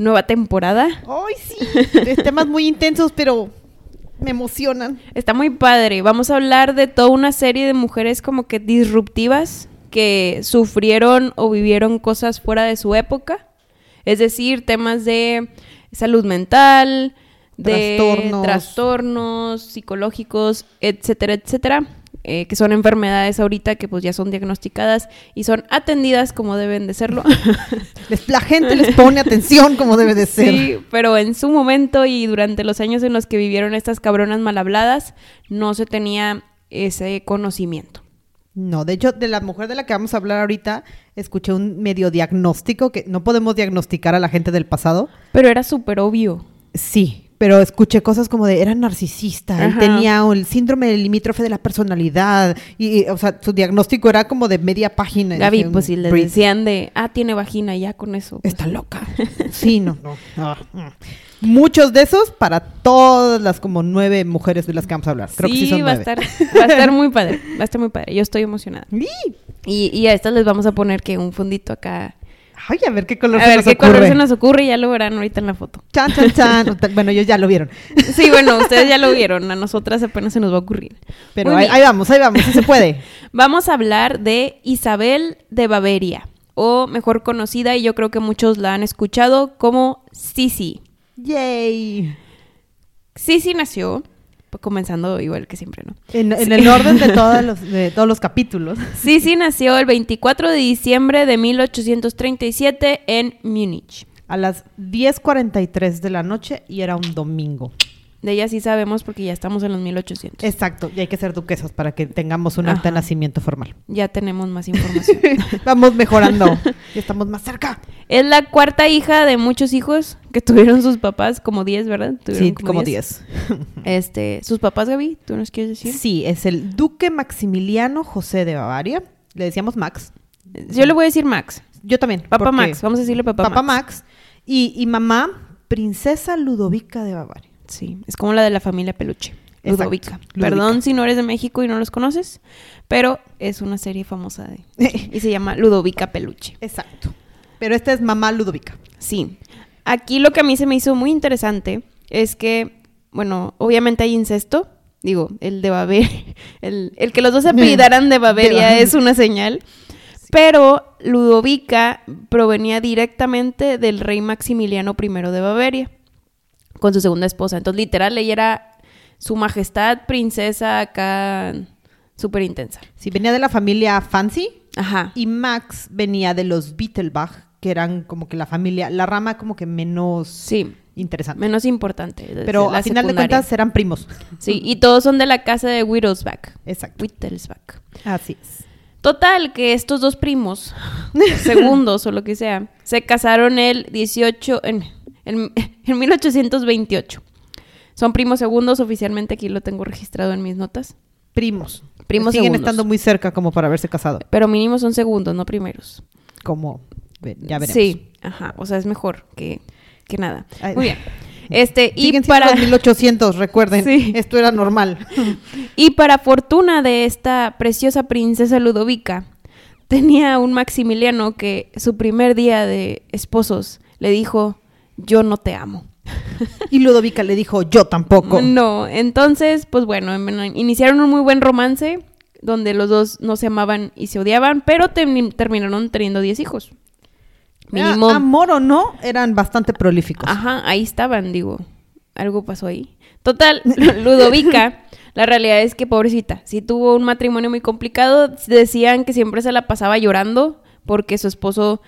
nueva temporada? Ay, sí. temas muy intensos, pero me emocionan. Está muy padre. Vamos a hablar de toda una serie de mujeres como que disruptivas que sufrieron o vivieron cosas fuera de su época. Es decir, temas de salud mental, de Trastornos. trastornos psicológicos, etcétera, etcétera. Eh, que son enfermedades ahorita que pues ya son diagnosticadas y son atendidas como deben de serlo. La gente les pone atención como debe de ser. Sí, pero en su momento y durante los años en los que vivieron estas cabronas mal habladas, no se tenía ese conocimiento. No, de hecho, de la mujer de la que vamos a hablar ahorita, escuché un medio diagnóstico que no podemos diagnosticar a la gente del pasado. Pero era súper obvio. Sí, pero escuché cosas como de era narcisista, él tenía el síndrome del limítrofe de la personalidad y, y, o sea, su diagnóstico era como de media página. Gaby, pues si le decían de, ah, tiene vagina, ya con eso. pues, Está loca. Sí, no, no. Ah, mm. Muchos de esos para todas las como nueve mujeres de las que vamos a hablar. Creo sí, que sí son va a nueve. estar, va a estar muy padre, va a estar muy padre. Yo estoy emocionada. Y, y a estas les vamos a poner que un fundito acá. Ay, a ver qué color A se ver nos qué ocurre. color se nos ocurre y ya lo verán ahorita en la foto. Chan, chan, chan. bueno, ellos ya lo vieron. Sí, bueno, ustedes ya lo vieron, a nosotras apenas se nos va a ocurrir. Pero ahí, vamos, ahí vamos, sí se puede. Vamos a hablar de Isabel de Baviera, o mejor conocida, y yo creo que muchos la han escuchado como Sisi. Yay. Sisi nació, comenzando igual que siempre, ¿no? En, en Sí. el orden de todos los, de todos los capítulos. Sisi nació el 24 de diciembre de 1837 en Múnich. A las 10.43 de la noche y era un domingo. De ella sí sabemos porque ya estamos en los 1800. Exacto, y hay que ser duquesas para que tengamos un Ajá. nacimiento formal. Ya tenemos más información. Vamos mejorando, ya estamos más cerca. es la cuarta hija de muchos hijos que tuvieron sus papás, como 10, ¿verdad? Tuvieron Sí, como 10. Este, sus papás, Gaby, ¿tú nos quieres decir? Sí, es el duque Maximiliano José de Bavaria. Le decíamos Max. Yo le voy a decir Max. Yo también. Papá Max, vamos a decirle papá, Papá Max. Max. Y, y mamá, princesa Ludovica de Bavaria. Sí, es como la de la familia Peluche. Ludovica. Ludovica. Perdón si no eres de México y no los conoces, pero es una serie famosa de... y se llama Ludovica Peluche. Exacto. Pero esta es mamá Ludovica. Sí. Aquí lo que a mí se me hizo muy interesante es que, bueno, obviamente hay incesto. Digo, el de Baviera, el, el que los dos se apellidaran de Baviera Baviera. es una señal. Pero Ludovica provenía directamente del rey Maximiliano I de Bavaria, con su segunda esposa. Entonces, literal, ella era su majestad, princesa acá, súper intensa. Sí, venía de la familia Fancy Ajá. y Max venía de los Beetlebach, que eran como que la familia, la rama como que menos Sí, interesante. menos importante. Pero la a final de cuentas eran primos. Sí, y todos son de la casa de Wittelsbach. Exacto. Wittelsbach. Así es. Total, que estos dos primos, segundos o lo que sea, se casaron el 18, en, en, en 1828. Son primos segundos, oficialmente aquí lo tengo registrado en mis notas. Primos. Primos Siguen segundos. estando muy cerca como para haberse casado. Pero mínimo son segundos, no primeros. Como ya veremos. Sí, ajá, o sea, es mejor que, que nada. Ay. Muy bien. Este, y Siguen para... siendo los 1800, recuerden. Sí. Esto era normal. Y para fortuna de esta preciosa princesa Ludovica, tenía un Maximiliano que su primer día de esposos le dijo, yo no te amo. Y Ludovica le dijo, yo tampoco. No, entonces, pues bueno, iniciaron un muy buen romance donde los dos no se amaban y se odiaban, pero termi- terminaron teniendo 10 hijos. Mínimo. Amor o no, eran bastante prolíficos. Ajá, ahí estaban, digo. Algo pasó ahí. Total, Ludovica, la realidad es que pobrecita, sí tuvo un matrimonio muy complicado. Decían que siempre se la pasaba llorando porque su esposo,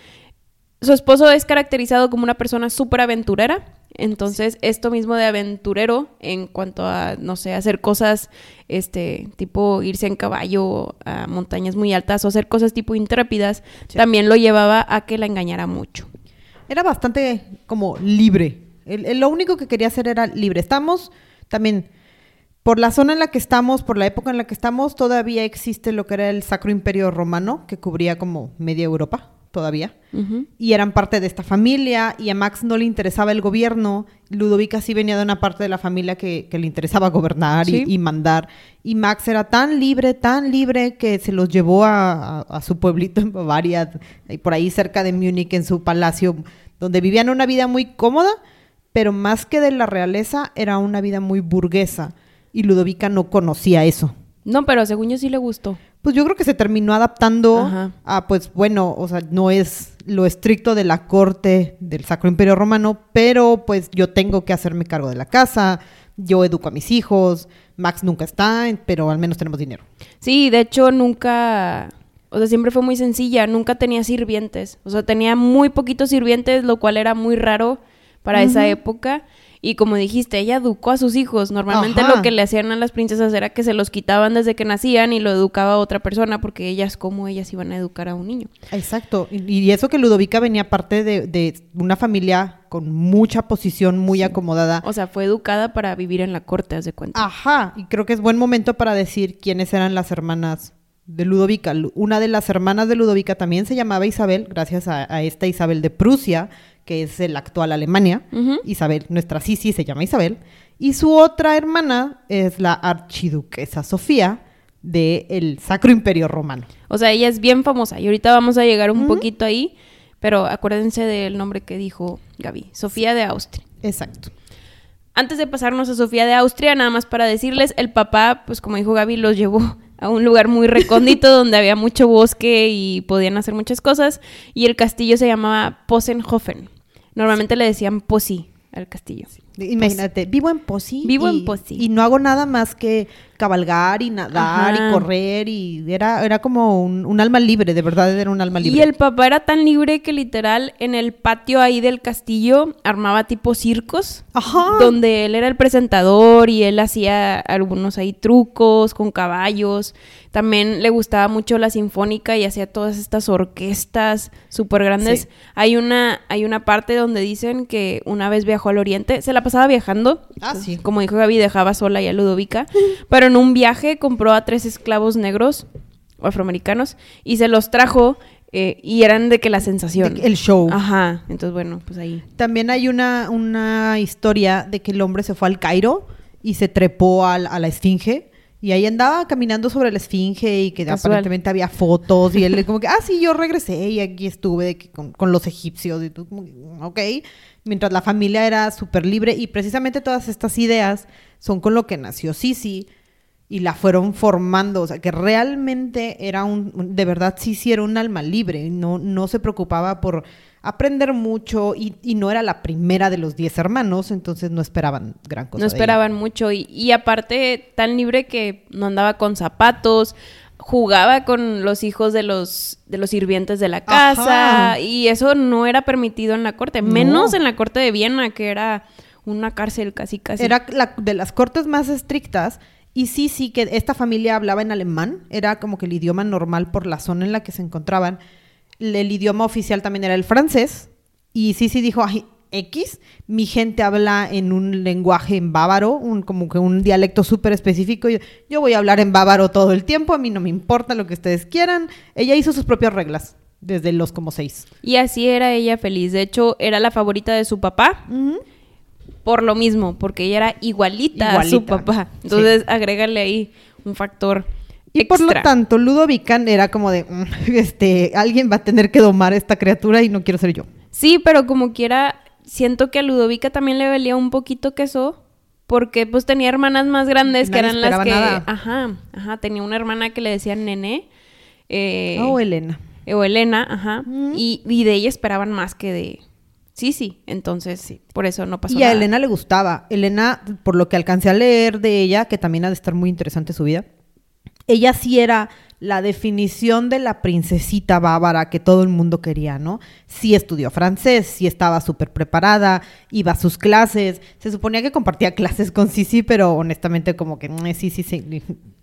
su esposo es caracterizado como una persona súper aventurera. Entonces, esto mismo de aventurero en cuanto a, no sé, hacer cosas, este, tipo irse en caballo a montañas muy altas o hacer cosas tipo intrépidas, Sí. también lo llevaba a que la engañara mucho. Era bastante como libre. Él lo único que quería hacer era libre. Estamos también, por la zona en la que estamos, por la época en la que estamos, todavía existe lo que era el Sacro Imperio Romano, que cubría como media Europa, todavía. Y eran parte de esta familia, y a Max no le interesaba el gobierno. Ludovica sí venía de una parte de la familia que, que le interesaba gobernar y- Sí. y, mandar. Y Max era tan libre, tan libre, que se los llevó a, a- a su pueblito en Bavaria, y por ahí cerca de Múnich, en su palacio, donde vivían una vida muy cómoda, pero más que de la realeza, era una vida muy burguesa. Y Ludovica no conocía eso. No, pero según yo sí le gustó. Pues yo creo que se terminó adaptando Ajá. a, pues bueno, o sea, no es lo estricto de la corte del Sacro Imperio Romano, pero pues yo tengo que hacerme cargo de la casa, yo educo a mis hijos, Max nunca está, pero al menos tenemos dinero. Sí, de hecho nunca, o sea, siempre fue muy sencilla, nunca tenía sirvientes, o sea, tenía muy poquitos sirvientes, lo cual era muy raro para esa época. Y como dijiste, ella educó a sus hijos. Normalmente Ajá. lo que le hacían a las princesas era que se los quitaban desde que nacían y lo educaba a otra persona porque ellas, como ellas iban a educar a un niño. Exacto. Y, y eso que Ludovica venía parte de, de una familia con mucha posición, muy acomodada. O sea, fue educada para vivir en la corte, haz de cuenta. Ajá, y creo que es buen momento para decir quiénes eran las hermanas de Ludovica. Lu- Una de las hermanas de Ludovica también se llamaba Isabel, gracias a, a esta Isabel de Prusia, que es el actual Alemania. Isabel, nuestra Sisi se llama Isabel. Y su otra hermana es la archiduquesa Sofía del Sacro Imperio Romano. O sea, ella es bien famosa y ahorita vamos a llegar un poquito ahí, pero acuérdense del nombre que dijo Gaby, Sofía de Austria. Exacto. Antes de pasarnos a Sofía de Austria, nada más para decirles, el papá, pues como dijo Gaby, los llevó a un lugar muy recóndito donde había mucho bosque y podían hacer muchas cosas. Y el castillo se llamaba Posenhofen. Normalmente le decían Posi al castillo. Imagínate, vivo en Posi. Vivo en y- Posi. Y no hago nada más que cabalgar y nadar Ajá. y correr y era, era como un, un alma libre, de verdad era un alma libre. Y el papá era tan libre que literal en el patio ahí del castillo armaba tipo circos. Ajá. Donde él era el presentador y él hacía algunos ahí trucos con caballos. También le gustaba mucho la sinfónica y hacía todas estas orquestas súper grandes. Sí. Hay, una, hay una parte donde dicen que una vez viajó al oriente, se la pasaba viajando. Ah, sí. Como dijo Gaby, dejaba sola ya a Ludovica. Pero en un viaje compró a tres esclavos negros o afroamericanos y se los trajo eh, y eran de que la sensación. El show. Ajá. Entonces, bueno, pues ahí. También hay una, una historia de que el hombre se fue al Cairo y se trepó al- a la esfinge. Y ahí andaba caminando sobre la esfinge y que Casual. aparentemente había fotos. Y él como que, ah, sí, yo regresé y aquí estuve de que con, con los egipcios. Y tú como, que, ok. Mientras la familia era súper libre. Y precisamente todas estas ideas son con lo que nació Sisi. Y la fueron formando. O sea, que realmente era un, de verdad Sisi era un alma libre. No, no se preocupaba por aprender mucho. Y, y no era la primera de los diez hermanos. Entonces no esperaban gran cosa. No de ella. esperaban mucho y, y aparte tan libre que no andaba con zapatos, jugaba con los hijos de los de los sirvientes de la casa Ajá. y eso no era permitido en la corte, No. menos en la corte de Viena que era una cárcel casi casi. Era la- de las cortes más estrictas. Y sí, sí, que esta familia hablaba en alemán. Era como que el idioma normal por la zona en la que se encontraban. El, el idioma oficial también era el francés. Y sí, sí dijo, ay, X, mi gente habla en un lenguaje en bávaro, un, como que un dialecto súper específico. Yo, yo voy a hablar en bávaro todo el tiempo, a mí no me importa lo que ustedes quieran. Ella hizo sus propias reglas, desde los como seis. Y así era ella feliz. De hecho, era la favorita de su papá por lo mismo, porque ella era igualita, a su papá. sí. Entonces, agrégale ahí un factor Y por lo tanto, Ludovica era como de, "Mm, este, alguien va a tener que domar a esta criatura y no quiero ser yo. Sí, pero como quiera, siento que a Ludovica también le valía un poquito queso. Porque pues tenía hermanas más grandes que eran las que. nada. Ajá, ajá. Tenía una hermana que le decían Nene. Eh, oh, Elena. o Elena, ajá. Mm. Y, y de ella esperaban más que de. Sí, sí. Entonces, por eso no pasó Y a. Elena le gustaba. Elena, por lo que alcancé a leer de ella, que también ha de estar muy interesante su vida, ella sí era la definición de la princesita bávara que todo el mundo quería, ¿no? Sí estudió francés, sí estaba súper preparada, iba a sus clases, se suponía que compartía clases con Sisi, pero honestamente como que mm, sí, sí, sí,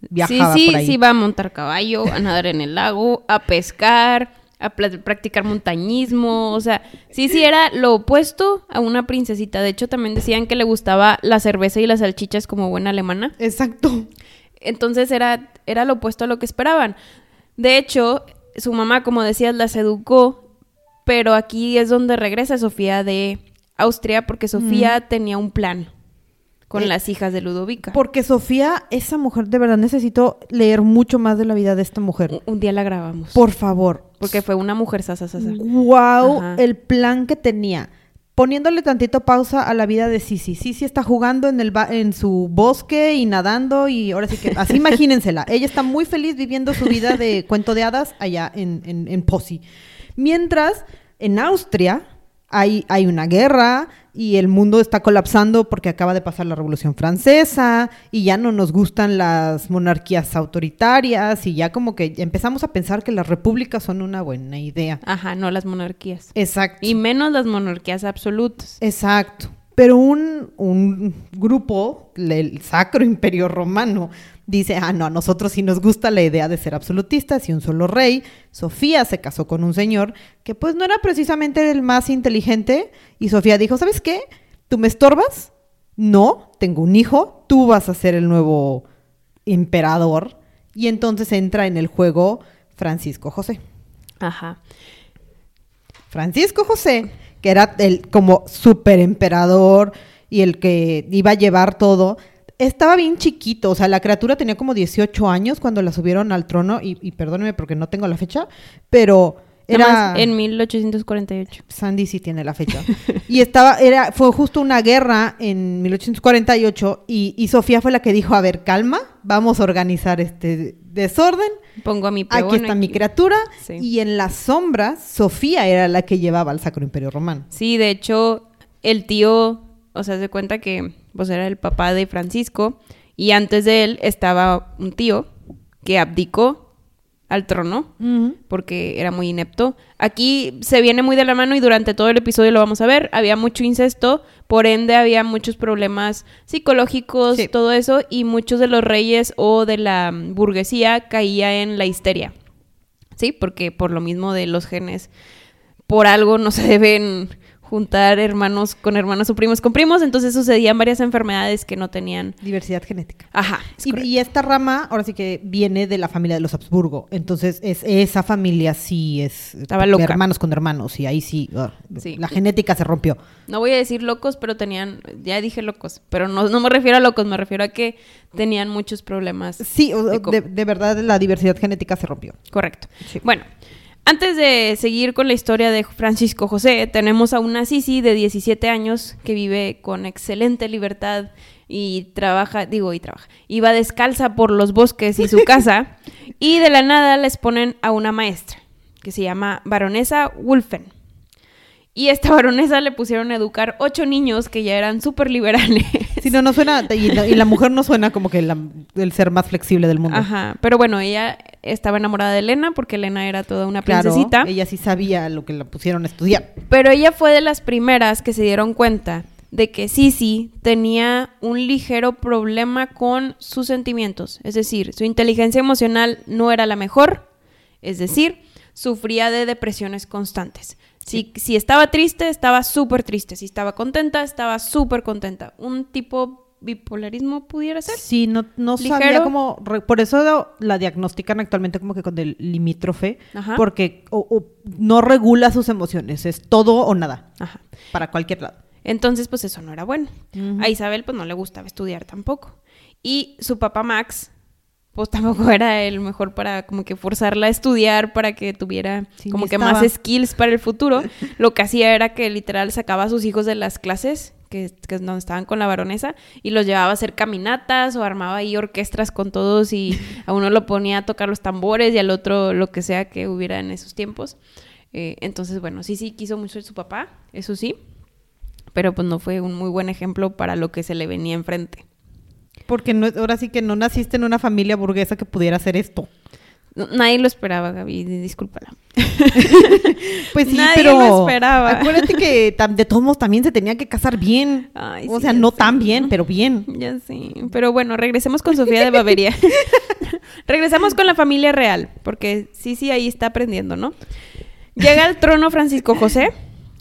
viajaba sí, sí, por ahí. sí, iba a montar caballo, a nadar en el lago, a pescar, a practicar montañismo, o sea, sí, sí era lo opuesto a una princesita. De hecho, también decían que le gustaba la cerveza y las salchichas como buena alemana. Exacto. Entonces era, era lo opuesto a lo que esperaban. De hecho, su mamá, como decías, las educó, pero aquí es donde regresa Sofía de Austria, porque Sofía tenía un plan con Eh, las hijas de Ludovica. Porque Sofía, esa mujer, de verdad necesito leer mucho más de la vida de esta mujer. Un- Un día la grabamos. Por favor. Porque fue una mujer sasa, sasa. Wow, Ajá. el plan que tenía. Poniéndole tantito pausa a la vida de Sisi. Sisi está jugando en, el ba- en su bosque y nadando y ahora sí que... Así imagínensela. Ella está muy feliz viviendo su vida de cuento de hadas allá en, en, en Posi. Mientras, en Austria hay, hay una guerra y el mundo está colapsando porque acaba de pasar la Revolución Francesa y ya no nos gustan las monarquías autoritarias y ya como que empezamos a pensar que las repúblicas son una buena idea. Ajá, no las monarquías. Exacto. Y menos las monarquías absolutas. Exacto. Pero un, un grupo, el Sacro Imperio Romano, dice, ah, no, a nosotros sí nos gusta la idea de ser absolutistas y un solo rey. Sofía se casó con un señor que pues no era precisamente el más inteligente y Sofía dijo, ¿sabes qué? ¿Tú me estorbas? No, tengo un hijo, tú vas a ser el nuevo emperador. Y entonces entra en el juego Francisco José. Ajá. Francisco José, que era el como super emperador y el que iba a llevar todo, estaba bien chiquito, o sea, la criatura tenía como 18 años cuando la subieron al trono y, y perdóneme porque no tengo la fecha, pero Era en 1848. Sandy sí tiene la fecha. Y estaba, era, fue justo una guerra en 1848 y, y Sofía fue la que dijo, a ver, calma, vamos a organizar este desorden. Pongo a mi Aquí peón está mi criatura. Sí. Y en las sombras, Sofía era la que llevaba al Sacro Imperio Romano. Sí, de hecho, el tío, o sea, se cuenta que pues era el papá de Francisco y antes de él estaba un tío que abdicó al trono porque era muy inepto. Aquí se viene muy de la mano y durante todo el episodio lo vamos a ver. Había mucho incesto, por ende había muchos problemas psicológicos, Sí. todo eso, y muchos de los reyes o de la burguesía caía en la histeria. Sí, porque por lo mismo de los genes, por algo no se deben juntar hermanos con hermanos o primos con primos, entonces sucedían varias enfermedades que no tenían. Diversidad genética. Ajá. es Y, esta rama, ahora sí que viene de la familia de los Habsburgo. Entonces, es, esa familia sí es. Estaba loca. Hermanos con hermanos. Y ahí sí. ah, Sí. La genética se rompió. No voy a decir locos, pero tenían, ya dije locos, pero no, no me refiero a locos, me refiero a que tenían muchos problemas. Sí, de, de verdad la diversidad genética se rompió. Correcto. Sí. Bueno, antes de seguir con la historia de Francisco José, tenemos a una Sisi de 17 años que vive con excelente libertad y trabaja, digo, y trabaja, y va descalza por los bosques y su casa, y de la nada les ponen a una maestra que se llama baronesa Wolfen. Y esta baronesa le pusieron a educar ocho niños que ya eran súper liberales. Si no, no suena. Y la, y la mujer no suena como que la- el ser más flexible del mundo. Ajá, pero bueno, ella estaba enamorada de Elena porque Elena era toda una Claro, princesita. ella sí sabía lo que la pusieron a estudiar. Pero ella fue de las primeras que se dieron cuenta de que Sisi tenía un ligero problema con sus sentimientos. Es decir, su inteligencia emocional no era la mejor. Es decir, sufría de depresiones constantes. Si, si estaba triste, estaba súper triste. Si estaba contenta, estaba súper contenta. Un tipo bipolarismo pudiera ser. Sí, no, no sabía Ligero. cómo... re- Por eso la diagnostican actualmente como que con el limítrofe. Ajá. Porque o- o no regula sus emociones. Es todo o nada. Ajá. Para cualquier lado. Entonces, pues eso no era bueno. A Isabel, pues no le gustaba estudiar tampoco. Y su papá Max, pues tampoco era el mejor para como que forzarla a estudiar para que tuviera Sí, como que estaba. más skills para el futuro. Lo que hacía era que literal sacaba a sus hijos de las clases que, que donde estaban con la baronesa y los llevaba a hacer caminatas o armaba ahí orquestas con todos y a uno lo ponía a tocar los tambores y al otro lo que sea que hubiera en esos tiempos. Eh, entonces, bueno, sí, sí, quiso mucho su papá, eso sí, pero pues no fue un muy buen ejemplo para lo que se le venía enfrente. Porque no, ahora sí que no naciste en una familia burguesa que pudiera hacer esto. Nadie lo esperaba, Gaby, di- discúlpala. Pues sí, Nadie pero... lo esperaba. Acuérdate que de todos modos también se tenía que casar bien. Ay, o sí, sea, no sé. tan bien, pero bien. Ya sí, pero bueno, regresemos con Sofía de Baviera. regresamos con la familia real, porque sí, sí, ahí está aprendiendo, ¿no? Llega al trono Francisco José.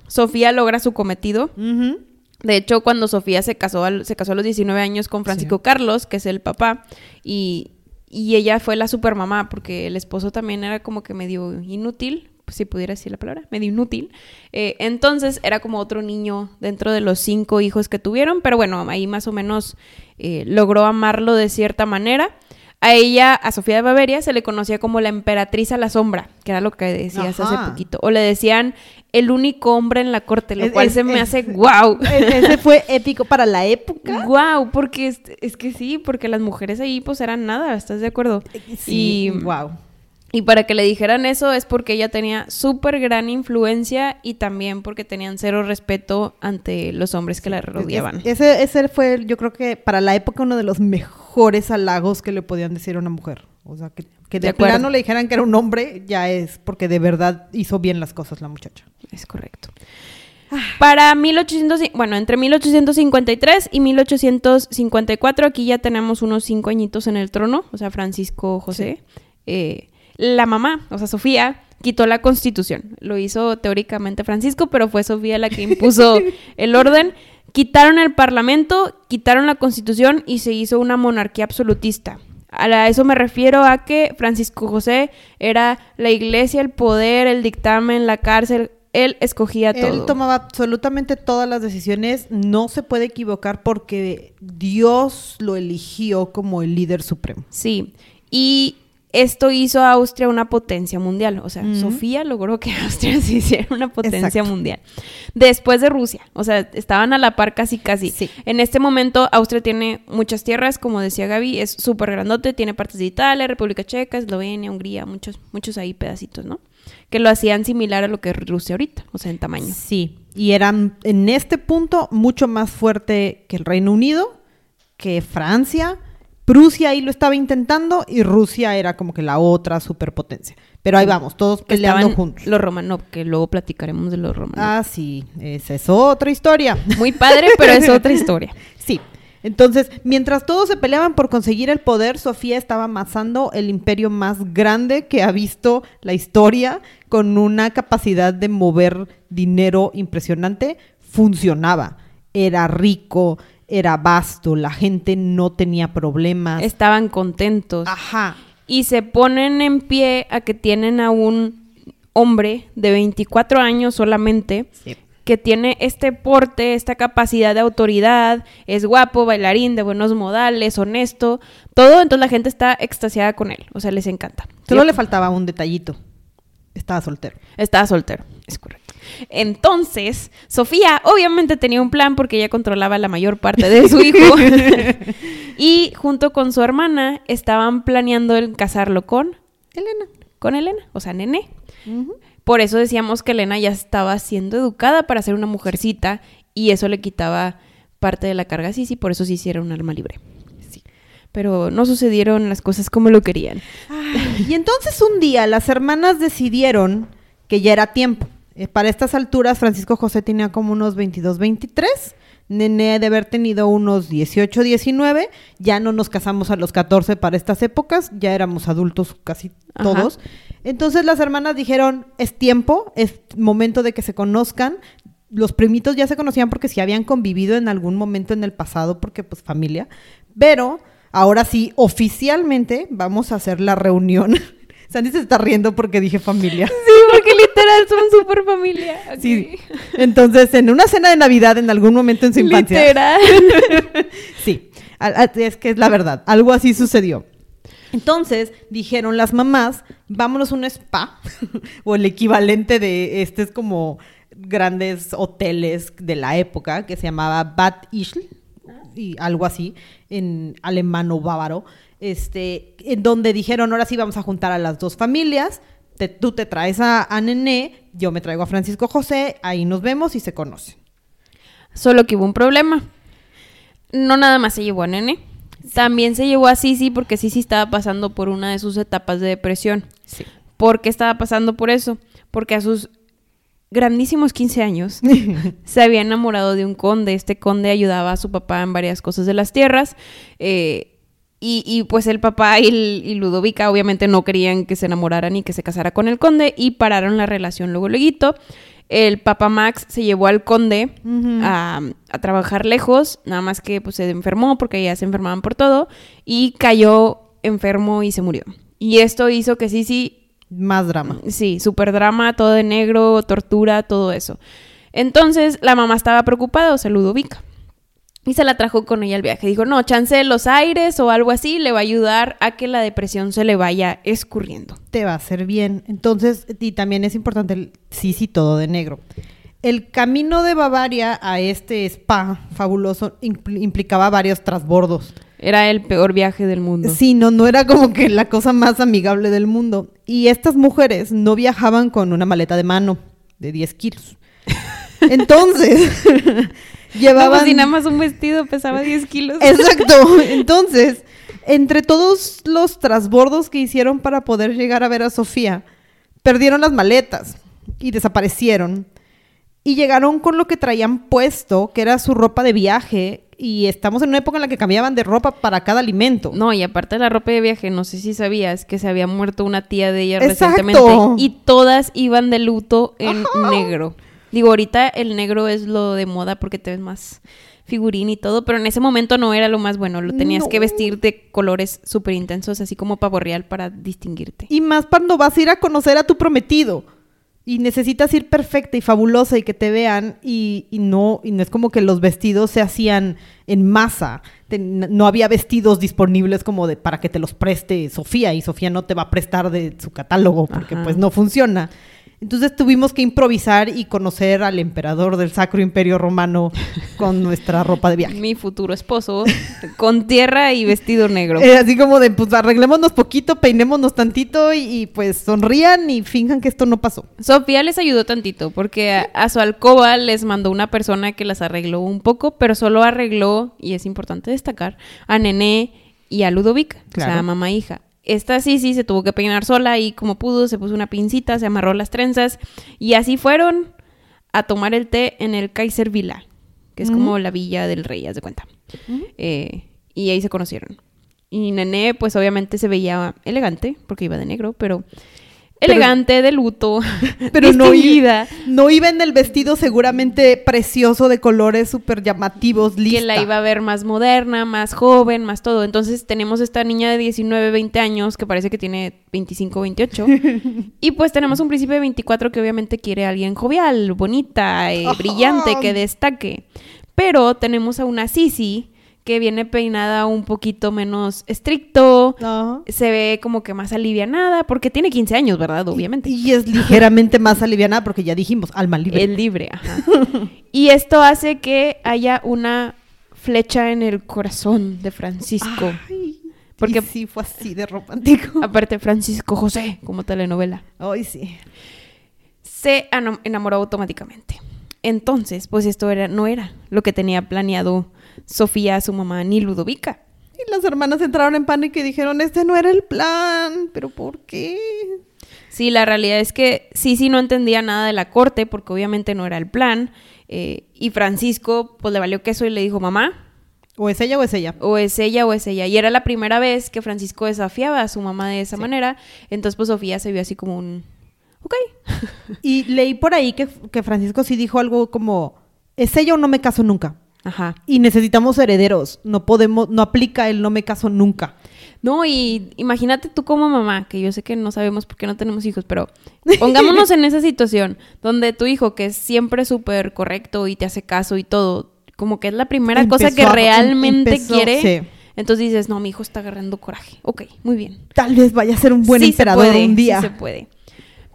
Sofía logra su cometido. Ujú. De hecho, cuando Sofía se casó, al- se casó a los 19 años con Francisco Carlos, que es el papá, y, y ella fue la supermamá, porque el esposo también era como que medio inútil, pues, si pudiera decir la palabra, medio inútil. Eh, entonces era como otro niño dentro de los cinco hijos que tuvieron, pero bueno, ahí más o menos eh, logró amarlo de cierta manera. A ella, a Sofía de Baviera, se le conocía como la emperatriz a la sombra, que era lo que decías hace poquito. O le decían el único hombre en la corte, lo Es- cual es- se me hace wow. Ese fue épico para la época. Wow, porque es, es que sí, porque las mujeres ahí pues eran nada, ¿estás de acuerdo? Sí, Y, wow. y para que le dijeran eso es porque ella tenía súper gran influencia y también porque tenían cero respeto ante los hombres que la rodeaban. Ese, ese fue, yo creo que para la época, uno de los mejores halagos que le podían decir a una mujer. O sea, que, que de, De plano le dijeran que era un hombre, ya es porque de verdad hizo bien las cosas la muchacha. Es correcto. Para 1800, y- bueno, entre 1853 y 1854, aquí ya tenemos unos cinco añitos en el trono, o sea, Francisco José. Eh, la mamá, o sea, Sofía, quitó la constitución. Lo hizo teóricamente Francisco, pero fue Sofía la que impuso el orden. Quitaron el parlamento, quitaron la constitución y se hizo una monarquía absolutista. A eso me refiero a que Francisco José era la iglesia, el poder, el dictamen, la cárcel. Él escogía todo. Él tomaba absolutamente todas las decisiones, no se puede equivocar porque Dios lo eligió como el líder supremo. Sí. Y esto hizo a Austria una potencia mundial. O sea. Sofía logró que Austria se hiciera una potencia Exacto. mundial. Después de Rusia. O sea, estaban a la par casi casi. Sí. En este momento, Austria tiene muchas tierras, como decía Gaby, es súper grandote, tiene partes de Italia, República Checa, Eslovenia, Hungría, muchos, muchos ahí pedacitos, ¿no? Que lo hacían similar a lo que es Rusia ahorita, o sea, en tamaño. Sí, y eran en este punto mucho más fuerte que el Reino Unido, que Francia, Prusia ahí lo estaba intentando y Rusia era como que la otra superpotencia. Pero ahí vamos, todos peleando estaban juntos. los romanos, que luego platicaremos de los romanos. Ah, sí, esa es otra historia. Muy padre, pero es otra historia. Sí. Entonces, mientras todos se peleaban por conseguir el poder, Sofía estaba amasando el imperio más grande que ha visto la historia, con una capacidad de mover dinero impresionante. Funcionaba. Era rico, era vasto, la gente no tenía problemas. Estaban contentos. Ajá. y se ponen en pie a que tienen a un hombre de 24 años solamente Sí. que tiene este porte, esta capacidad de autoridad, es guapo, bailarín, de buenos modales, honesto, todo, entonces la gente está extasiada con él, o sea, les encanta. Solo ¿Sí? le faltaba un detallito. Estaba soltero. Estaba soltero, es correcto. Entonces, Sofía obviamente tenía un plan porque ella controlaba la mayor parte de su hijo. y junto con su hermana estaban planeando el casarlo con Elena. con Elena, o sea, Nene. Por eso decíamos que Elena ya estaba siendo educada para ser una mujercita y eso le quitaba parte de la carga a Sisi, por eso sí hiciera un alma libre. Sí. Pero no sucedieron las cosas como lo querían. Ay, y entonces un día las hermanas decidieron que ya era tiempo. Eh, para estas alturas, Francisco José tenía como unos 22, 23. Nené de haber tenido unos 18, 19. Ya no nos casamos a los 14 para estas épocas. Ya éramos adultos casi Ajá. todos. Entonces las hermanas dijeron, es tiempo, es momento de que se conozcan. Los primitos ya se conocían porque sí habían convivido en algún momento en el pasado, porque pues familia. Pero ahora sí, oficialmente vamos a hacer la reunión. Sandy se está riendo porque dije familia. Sí, literal son súper familia. Sí. Entonces, en una cena de Navidad en algún momento en su infancia. Literal. Sí, es que es la verdad, algo así sucedió. Entonces dijeron las mamás, vámonos a un spa, o el equivalente de este es como grandes hoteles de la época, que se llamaba Bad Ischl, y algo así, en alemán o bávaro, este, en donde dijeron, ahora sí vamos a juntar a las dos familias, te- tú te traes a, a Nené, yo me traigo a Francisco José, ahí nos vemos y se conocen. Solo que hubo un problema. No nada más se llevó a Nene. También se llevó a Sisi porque Sisi estaba pasando por una de sus etapas de depresión. Sí. ¿Por qué estaba pasando por eso? Porque a sus grandísimos 15 años se había enamorado de un conde. Este conde ayudaba a su papá en varias cosas de las tierras. eh, Y, y, pues el papá y, y, Ludovica obviamente no querían que se enamoraran y que se casara con el conde y pararon la relación luego luego. El papá Max se llevó al conde a, a, trabajar lejos, nada más que pues se enfermó porque ya se enfermaban por todo y cayó enfermo y se murió. Y esto hizo que sí, sí... Más drama. Sí, súper drama, todo de negro, tortura, todo eso. Entonces la mamá estaba preocupada, o sea, Ludovica. Y se la trajo con ella al viaje. Dijo, no, chance los aires o algo así le va a ayudar a que la depresión se le vaya escurriendo. Te va a hacer bien. Entonces, y también es importante el sí, sí, todo de negro. El camino de Bavaria a este spa fabuloso implicaba varios trasbordos. Era el peor viaje del mundo. Sí, no, no era como que la cosa más amigable del mundo. Y estas mujeres no viajaban con una maleta de mano de 10 kilos. Entonces, llevaban... No, pues, nada más un vestido pesaba 10 kilos. Exacto. Entonces, entre todos los trasbordos que hicieron para poder llegar a ver a Sofía, perdieron las maletas y desaparecieron. Y llegaron con lo que traían puesto, que era su ropa de viaje, y estamos en una época en la que cambiaban de ropa para cada alimento. No, y aparte de la ropa de viaje, no sé si sabías que se había muerto una tía de ella recientemente y todas iban de luto en negro. Digo, ahorita el negro es lo de moda porque te ves más figurín y todo, pero en ese momento no era lo más bueno, lo tenías que vestir de colores súper intensos, así como pavo real para distinguirte. Y más cuando vas a ir a conocer a tu prometido y necesitas ir perfecta y fabulosa y que te vean y, no y no es como que los vestidos se hacían en masa. No había vestidos disponibles como de para que te los preste Sofía y Sofía no te va a prestar de su catálogo porque pues no funciona entonces tuvimos que improvisar y conocer al emperador del Sacro Imperio Romano con nuestra ropa de viaje. Mi futuro esposo, con tierra y vestido negro. Eh, así como de, pues arreglémonos poquito, peinémonos tantito y, pues sonrían y finjan que esto no pasó. Sofía les ayudó tantito porque a, su alcoba les mandó una persona que las arregló un poco, pero solo arregló, y es importante destacar, a Nené y a Ludovica, o sea, mamá e hija esta sí, sí, se tuvo que peinar sola y como pudo, se puso una pincita, se amarró las trenzas y así fueron a tomar el té en el Kaiser Villa, que es como la villa del rey, haz de cuenta. Eh, y ahí se conocieron. Y Nené, pues obviamente se veía elegante, porque iba de negro, pero elegante, de luto, pero no iba, no iba en el vestido seguramente precioso de colores súper llamativos, lista. Que la iba a ver más moderna, más joven, más todo. Entonces tenemos esta niña de 19, 20 años que parece que tiene 25, 28. y pues tenemos un príncipe de 24 que obviamente quiere a alguien jovial, bonita, eh, brillante, que destaque. Pero tenemos a una Sisi que viene peinada un poquito menos estricto, se ve como que más alivianada, porque tiene 15 años, ¿verdad? Obviamente. Y, es ligeramente más alivianada porque ya dijimos, alma libre. Es libre, ajá. y esto hace que haya una flecha en el corazón de Francisco. Ay, porque sí fue así de romántico. Aparte, Francisco José, como telenovela. Ay, sí. Se enamoró automáticamente. Entonces, pues esto era, no era lo que tenía planeado Sofía, su mamá, ni Ludovica. Y las hermanas entraron en pánico y dijeron, este no era el plan, pero ¿por qué? Sí, la realidad es que sí, sí no entendía nada de la corte, porque obviamente no era el plan. Eh, y Francisco, pues le valió queso y le dijo, mamá. O es ella o es ella. O es ella o es ella. Y era la primera vez que Francisco desafiaba a su mamá de esa manera. Entonces, pues Sofía se vio así como un... Ok. y leí por ahí que, que Francisco sí dijo algo como, es ella o no me caso nunca. Ajá. Y necesitamos herederos. No podemos, no aplica el no me caso nunca. No, y imagínate tú como mamá, que yo sé que no sabemos por qué no tenemos hijos, pero pongámonos en esa situación donde tu hijo, que es siempre súper correcto y te hace caso y todo, como que es la primera cosa que realmente quiere. Entonces dices, no, mi hijo está agarrando coraje. Ok, muy bien. Tal vez vaya a ser un buen emperador un día. Sí se puede.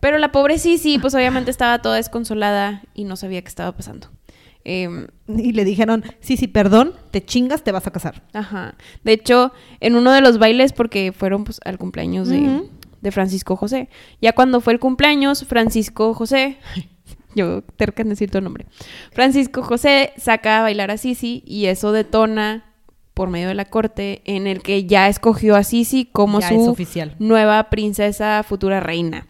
Pero la pobre sí, sí, pues obviamente estaba toda desconsolada y no sabía qué estaba pasando. Em, y le dijeron, sí, sí, perdón, te chingas, te vas a casar. Ajá. De hecho, en uno de los bailes, porque fueron pues, al cumpleaños de, de, Francisco José. Ya cuando fue el cumpleaños, Francisco José, yo terca en decir tu nombre, Francisco José saca a bailar a Sisi y eso detona por medio de la corte en el que ya escogió a Sisi como su nueva princesa futura reina.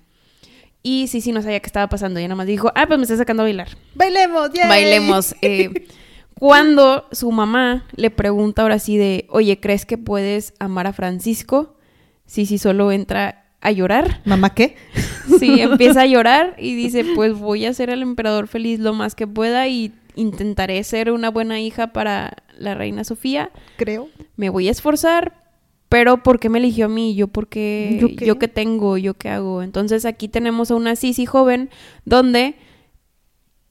Y sí, sí, no sabía qué estaba pasando. Y nada más dijo, ah, pues me está sacando a bailar. Bailemos, ya. Bailemos. Eh, Cuando su mamá le pregunta ahora sí de, oye, ¿crees que puedes amar a Francisco? Sí, sí, solo entra a llorar. ¿Mamá qué? Sí, empieza a llorar y dice, pues voy a hacer al emperador feliz lo más que pueda y intentaré ser una buena hija para la reina Sofía. Creo. Me voy a esforzar, pero ¿por qué me eligió a mí? ¿Yo por qué? ¿Yo qué? ¿Yo qué tengo? ¿Yo qué hago? Entonces aquí tenemos a una Sisi joven donde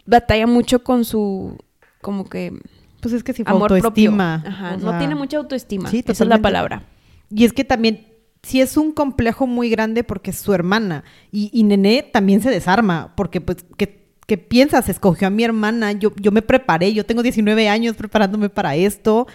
batalla mucho con su, como que, Pues es que si fue amor autoestima. propio. Ajá, o no tiene mucha autoestima. sí, Esa es la palabra. Y es que también, sí es un complejo muy grande porque es su hermana. Y, y Nené también se desarma, porque pues, ¿qué, qué piensas? Escogió a mi hermana, yo, yo me preparé, yo tengo 19 años preparándome para esto.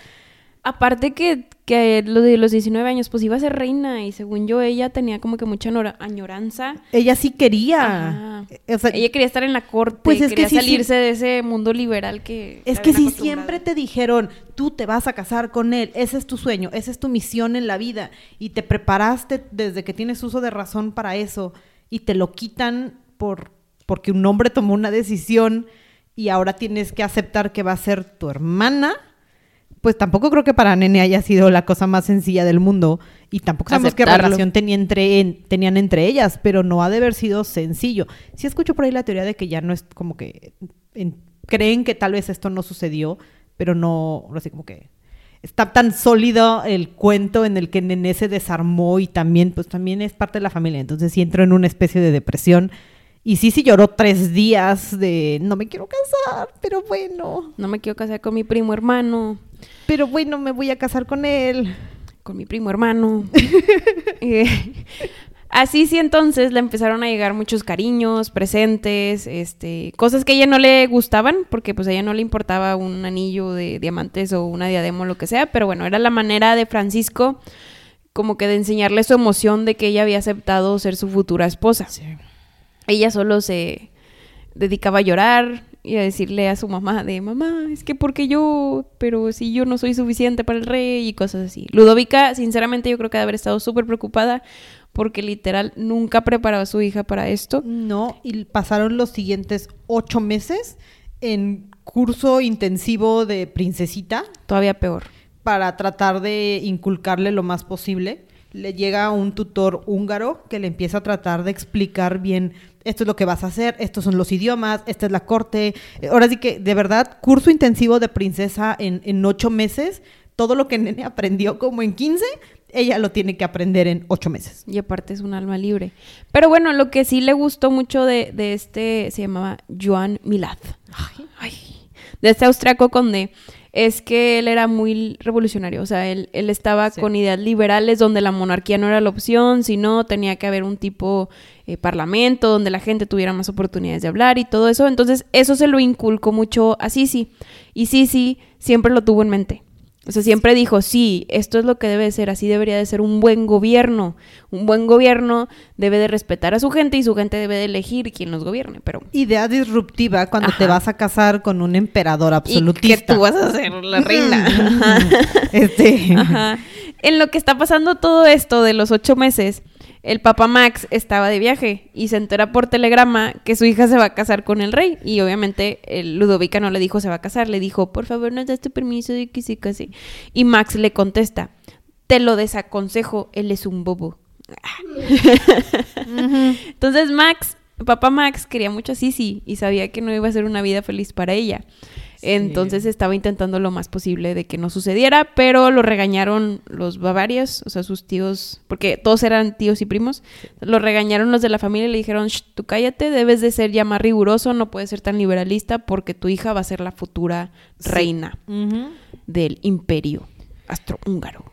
Aparte que, que lo de los 19 años, pues iba a ser reina y según yo ella tenía como que mucha añoranza. Ella sí quería. O sea, ella quería estar en la corte, Pues es que quería sí. salirse de ese mundo liberal que... Es que si siempre te dijeron, tú te vas a casar con él, ese es tu sueño, esa es tu misión en la vida, y te preparaste desde que tienes uso de razón para eso, y te lo quitan por, porque un hombre tomó una decisión y ahora tienes que aceptar que va a ser tu hermana, pues tampoco creo que para Nene haya sido la cosa más sencilla del mundo, y tampoco sabemos qué relación tenía entre, en- tenían entre ellas, pero no ha de haber sido sencillo. Sí escucho por ahí la teoría de que ya no es como que en- creen que tal vez esto no sucedió, pero no, ahora sí como que está tan sólido el cuento en el que Nené se desarmó y también, pues también es parte de la familia, entonces sí entró en una especie de depresión. Y sí, sí lloró tres días de no me quiero casar, pero bueno, No me quiero casar con mi primo hermano, pero bueno, me voy a casar con él. con mi primo hermano. Eh, así sí entonces le empezaron a llegar muchos cariños, presentes, este, cosas que a ella no le gustaban, porque pues a ella no le importaba un anillo de diamantes o una diadema o lo que sea, pero bueno, era la manera de Francisco como que de enseñarle su emoción de que ella había aceptado ser su futura esposa. Ella solo se dedicaba a llorar y a decirle a su mamá de mamá, es que porque yo, pero si yo no soy suficiente para el rey y cosas así. Ludovica, sinceramente, yo creo que ha de haber estado súper preocupada porque literal nunca preparaba a su hija para esto. No, y pasaron los siguientes ocho meses en curso intensivo de princesita Todavía peor. para tratar de inculcarle lo más posible. Le llega un tutor húngaro que le empieza a tratar de explicar bien, esto es lo que vas a hacer, estos son los idiomas, esta es la corte. Eh, Ahora sí que, de verdad, curso intensivo de princesa en, en ocho meses. Todo lo que Nene aprendió como en 15, ella lo tiene que aprender en ocho meses. Y aparte es un alma libre. Pero bueno, lo que sí le gustó mucho de, de este, se llamaba Joan Milad. Ay, de este austriaco conde, es que él era muy revolucionario. O sea, él, él estaba Sí. con ideas liberales donde la monarquía no era la opción, sino tenía que haber un tipo eh, parlamento donde la gente tuviera más oportunidades de hablar y todo eso. Entonces, eso se lo inculcó mucho a Sisi. Y Sisi siempre lo tuvo en mente. O sea, siempre dijo, sí, esto es lo que debe de ser, así debería de ser un buen gobierno. Un buen gobierno debe de respetar a su gente y su gente debe de elegir quién los gobierne, pero... Idea disruptiva cuando te vas a casar con un emperador Y absolutista. que tú vas a ser la reina. este. Ajá. En lo que está pasando todo esto de los ocho meses, el papá Max estaba de viaje y se entera por telegrama que su hija se va a casar con el rey. Y obviamente el Ludovica no le dijo se va a casar, le dijo, por favor, nos das tu permiso de que se case. Y Max le contesta, te lo desaconsejo, él es un bobo. Entonces Max, papá Max quería mucho a Sisi y sabía que no iba a ser una vida feliz para ella. Entonces estaba intentando lo más posible de que no sucediera, pero lo regañaron los bavarios, o sea, sus tíos, porque todos eran tíos y primos, lo regañaron los de la familia y le dijeron, "Shh, tú cállate, debes de ser ya más riguroso, no puedes ser tan liberalista porque tu hija va a ser la futura Sí. reina del imperio astrohúngaro.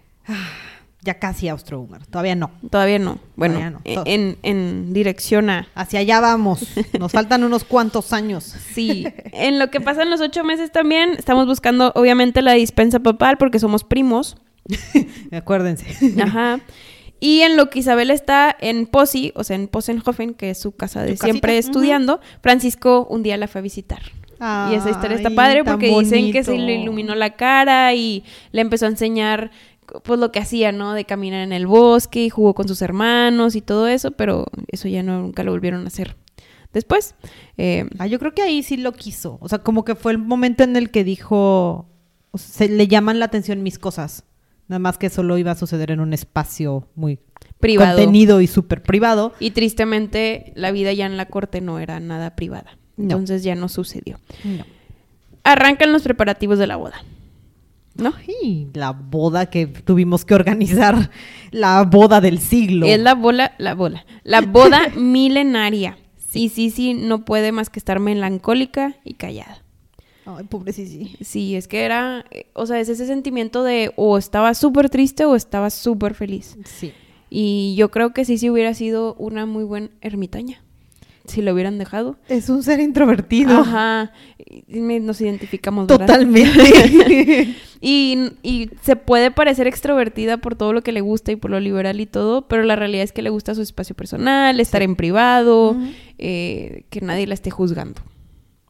Ya casi austrohúngaro. Todavía no. Todavía no, bueno, Todavía no. en, en dirección a... Hacia allá vamos. Nos faltan unos cuantos años. Sí, en lo que pasan los ocho meses también estamos buscando obviamente la dispensa papal porque somos primos. Acuérdense. Ajá. Y en lo que Isabel está en Posi, o sea, en Posenhofen, que es su casa de Su siempre casita, estudiando, Francisco un día la fue a visitar. y esa historia está Ay, padre porque dicen que se le iluminó la cara y le empezó a enseñar pues lo que hacía, ¿no? De caminar en el bosque y jugó con sus hermanos y todo eso, pero eso ya no, nunca lo volvieron a hacer. después. Eh, Ah, yo creo que ahí sí lo quiso. O sea, como que fue el momento en el que dijo, o sea, se le llaman la atención mis cosas. Nada más que solo iba a suceder en un espacio muy privado. contenido y súper privado. Y tristemente la vida ya en la corte no era nada privada. No. Entonces ya no sucedió. No. Arrancan los preparativos de la boda. ¿No? Y la boda que tuvimos que organizar, la boda del siglo. Es la bola, la bola. La boda milenaria. Sí, sí, sí, no puede más que estar melancólica y callada. Ay, pobre sí. Sí, es que era, eh, o sea, es ese sentimiento de o estaba súper triste o estaba súper feliz. Sí. Y yo creo que sí, sí hubiera sido una muy buena ermitaña. Si lo hubieran dejado. Es un ser introvertido. Ajá. Y Nos identificamos, ¿verdad? Totalmente. Y, y se puede parecer extrovertida por todo lo que le gusta y por lo liberal y todo, pero la realidad es que le gusta su espacio personal, estar en privado, eh, que nadie la esté juzgando.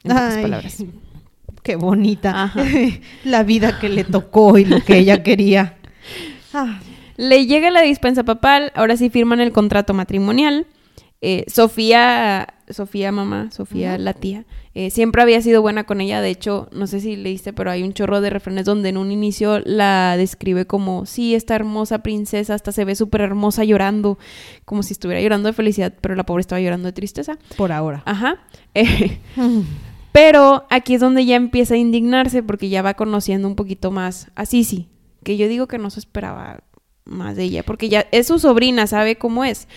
En pocas palabras. Qué bonita. Ajá. la vida que le tocó y lo que ella quería. Ah, Le llega la dispensa papal, ahora sí firman el contrato matrimonial. Eh, Sofía, Sofía mamá, Sofía la tía, eh, siempre había sido buena con ella. De hecho, no sé si leíste, pero hay un chorro de refranes donde en un inicio la describe como, sí, esta hermosa princesa, hasta se ve súper hermosa llorando, como si estuviera llorando de felicidad, pero la pobre estaba llorando de tristeza. por ahora. Ajá. Eh, pero aquí es donde ya empieza a indignarse porque ya va conociendo un poquito más a Sisi, que yo digo que no se esperaba más de ella, porque ya es su sobrina, sabe cómo es.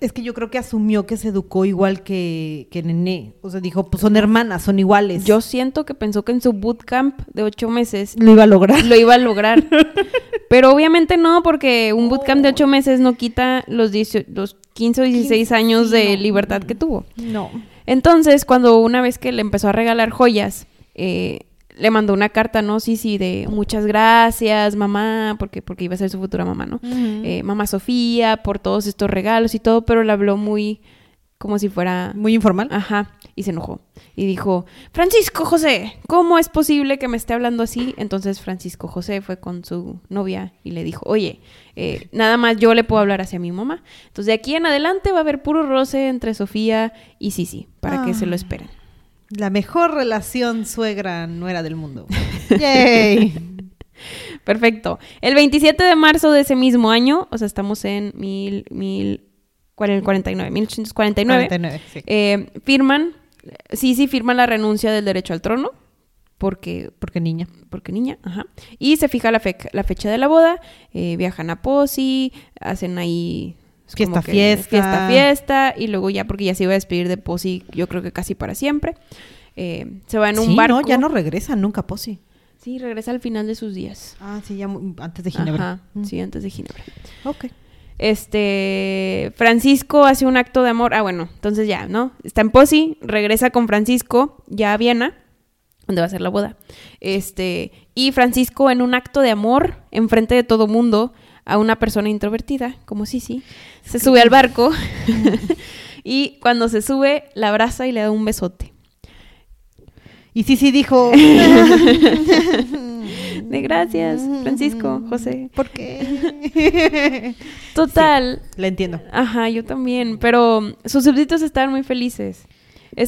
Es que yo creo que asumió que se educó igual que, que Nené. O sea, dijo, pues son hermanas, son iguales. Yo siento que pensó que en su bootcamp de ocho meses lo iba a lograr. lo iba a lograr. Pero obviamente no, porque un bootcamp de ocho meses no quita los, 18 los 15 o 16 años de libertad que tuvo. No. Entonces, cuando una vez que le empezó a regalar joyas, eh, le mandó una carta, ¿no? Sí, sí, de muchas gracias, mamá, porque, porque iba a ser su futura mamá, ¿no? Eh, mamá Sofía, por todos estos regalos y todo, pero le habló muy como si fuera... Muy informal. Ajá, y se enojó. Y dijo, Francisco José, ¿cómo es posible que me esté hablando así? Entonces Francisco José fue con su novia y le dijo, oye, eh, nada más yo le puedo hablar hacia mi mamá. Entonces de aquí en adelante va a haber puro roce entre Sofía y Sisi, para que se lo Ah. esperen. La mejor relación suegra nuera del mundo. Yay. Perfecto. El 27 de marzo de ese mismo año, o sea, estamos en mil, mil, cuál- el 49, 1849, 49, sí. eh, firman, sí, sí, firman la renuncia del derecho al trono, porque, Porque niña. porque niña, ajá. Y se fija la, fe- la fecha de la boda, eh, viajan a Posi, hacen ahí... es Fiesta, que fiesta. Fiesta, fiesta, y luego ya, porque ya se iba a despedir de Posi, yo creo que casi para siempre. eh, se va en un barco. no, ya no regresa nunca, Posi. Sí, regresa al final de sus días. Ah, sí, ya antes de Ginebra. Ajá, Mm. sí, antes de Ginebra. Ok. Este, Francisco hace un acto de amor. Ah, bueno, entonces ya, ¿no? Está en Posi, regresa con Francisco ya a Viena, donde va a ser la boda. Este, y Francisco en un acto de amor, enfrente de todo mundo, a una persona introvertida, como Sisi, se sube al barco y cuando se sube, la abraza y le da un besote. Y sí, sí dijo. De gracias, Francisco, José. ¿Por qué? Total, La entiendo. Ajá, yo también. Pero sus súbditos estaban muy felices.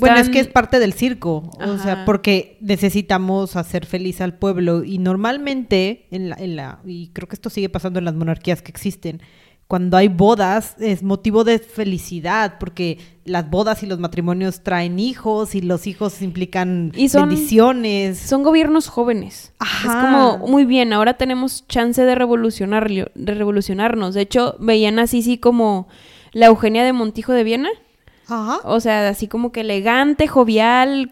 Bueno, es que es parte del circo, o sea, porque necesitamos hacer feliz al pueblo y normalmente en la, en la y creo que esto sigue pasando en las monarquías que existen, cuando hay bodas es motivo de felicidad porque las bodas y los matrimonios traen hijos y los hijos implican Y son- bendiciones. Son gobiernos jóvenes. Ajá. Es como, muy bien, ahora tenemos chance de, revolucionar, de revolucionarnos. De hecho, veían a Sisi como la Eugenia de Montijo de Viena. Ajá. O sea, así como que elegante, jovial.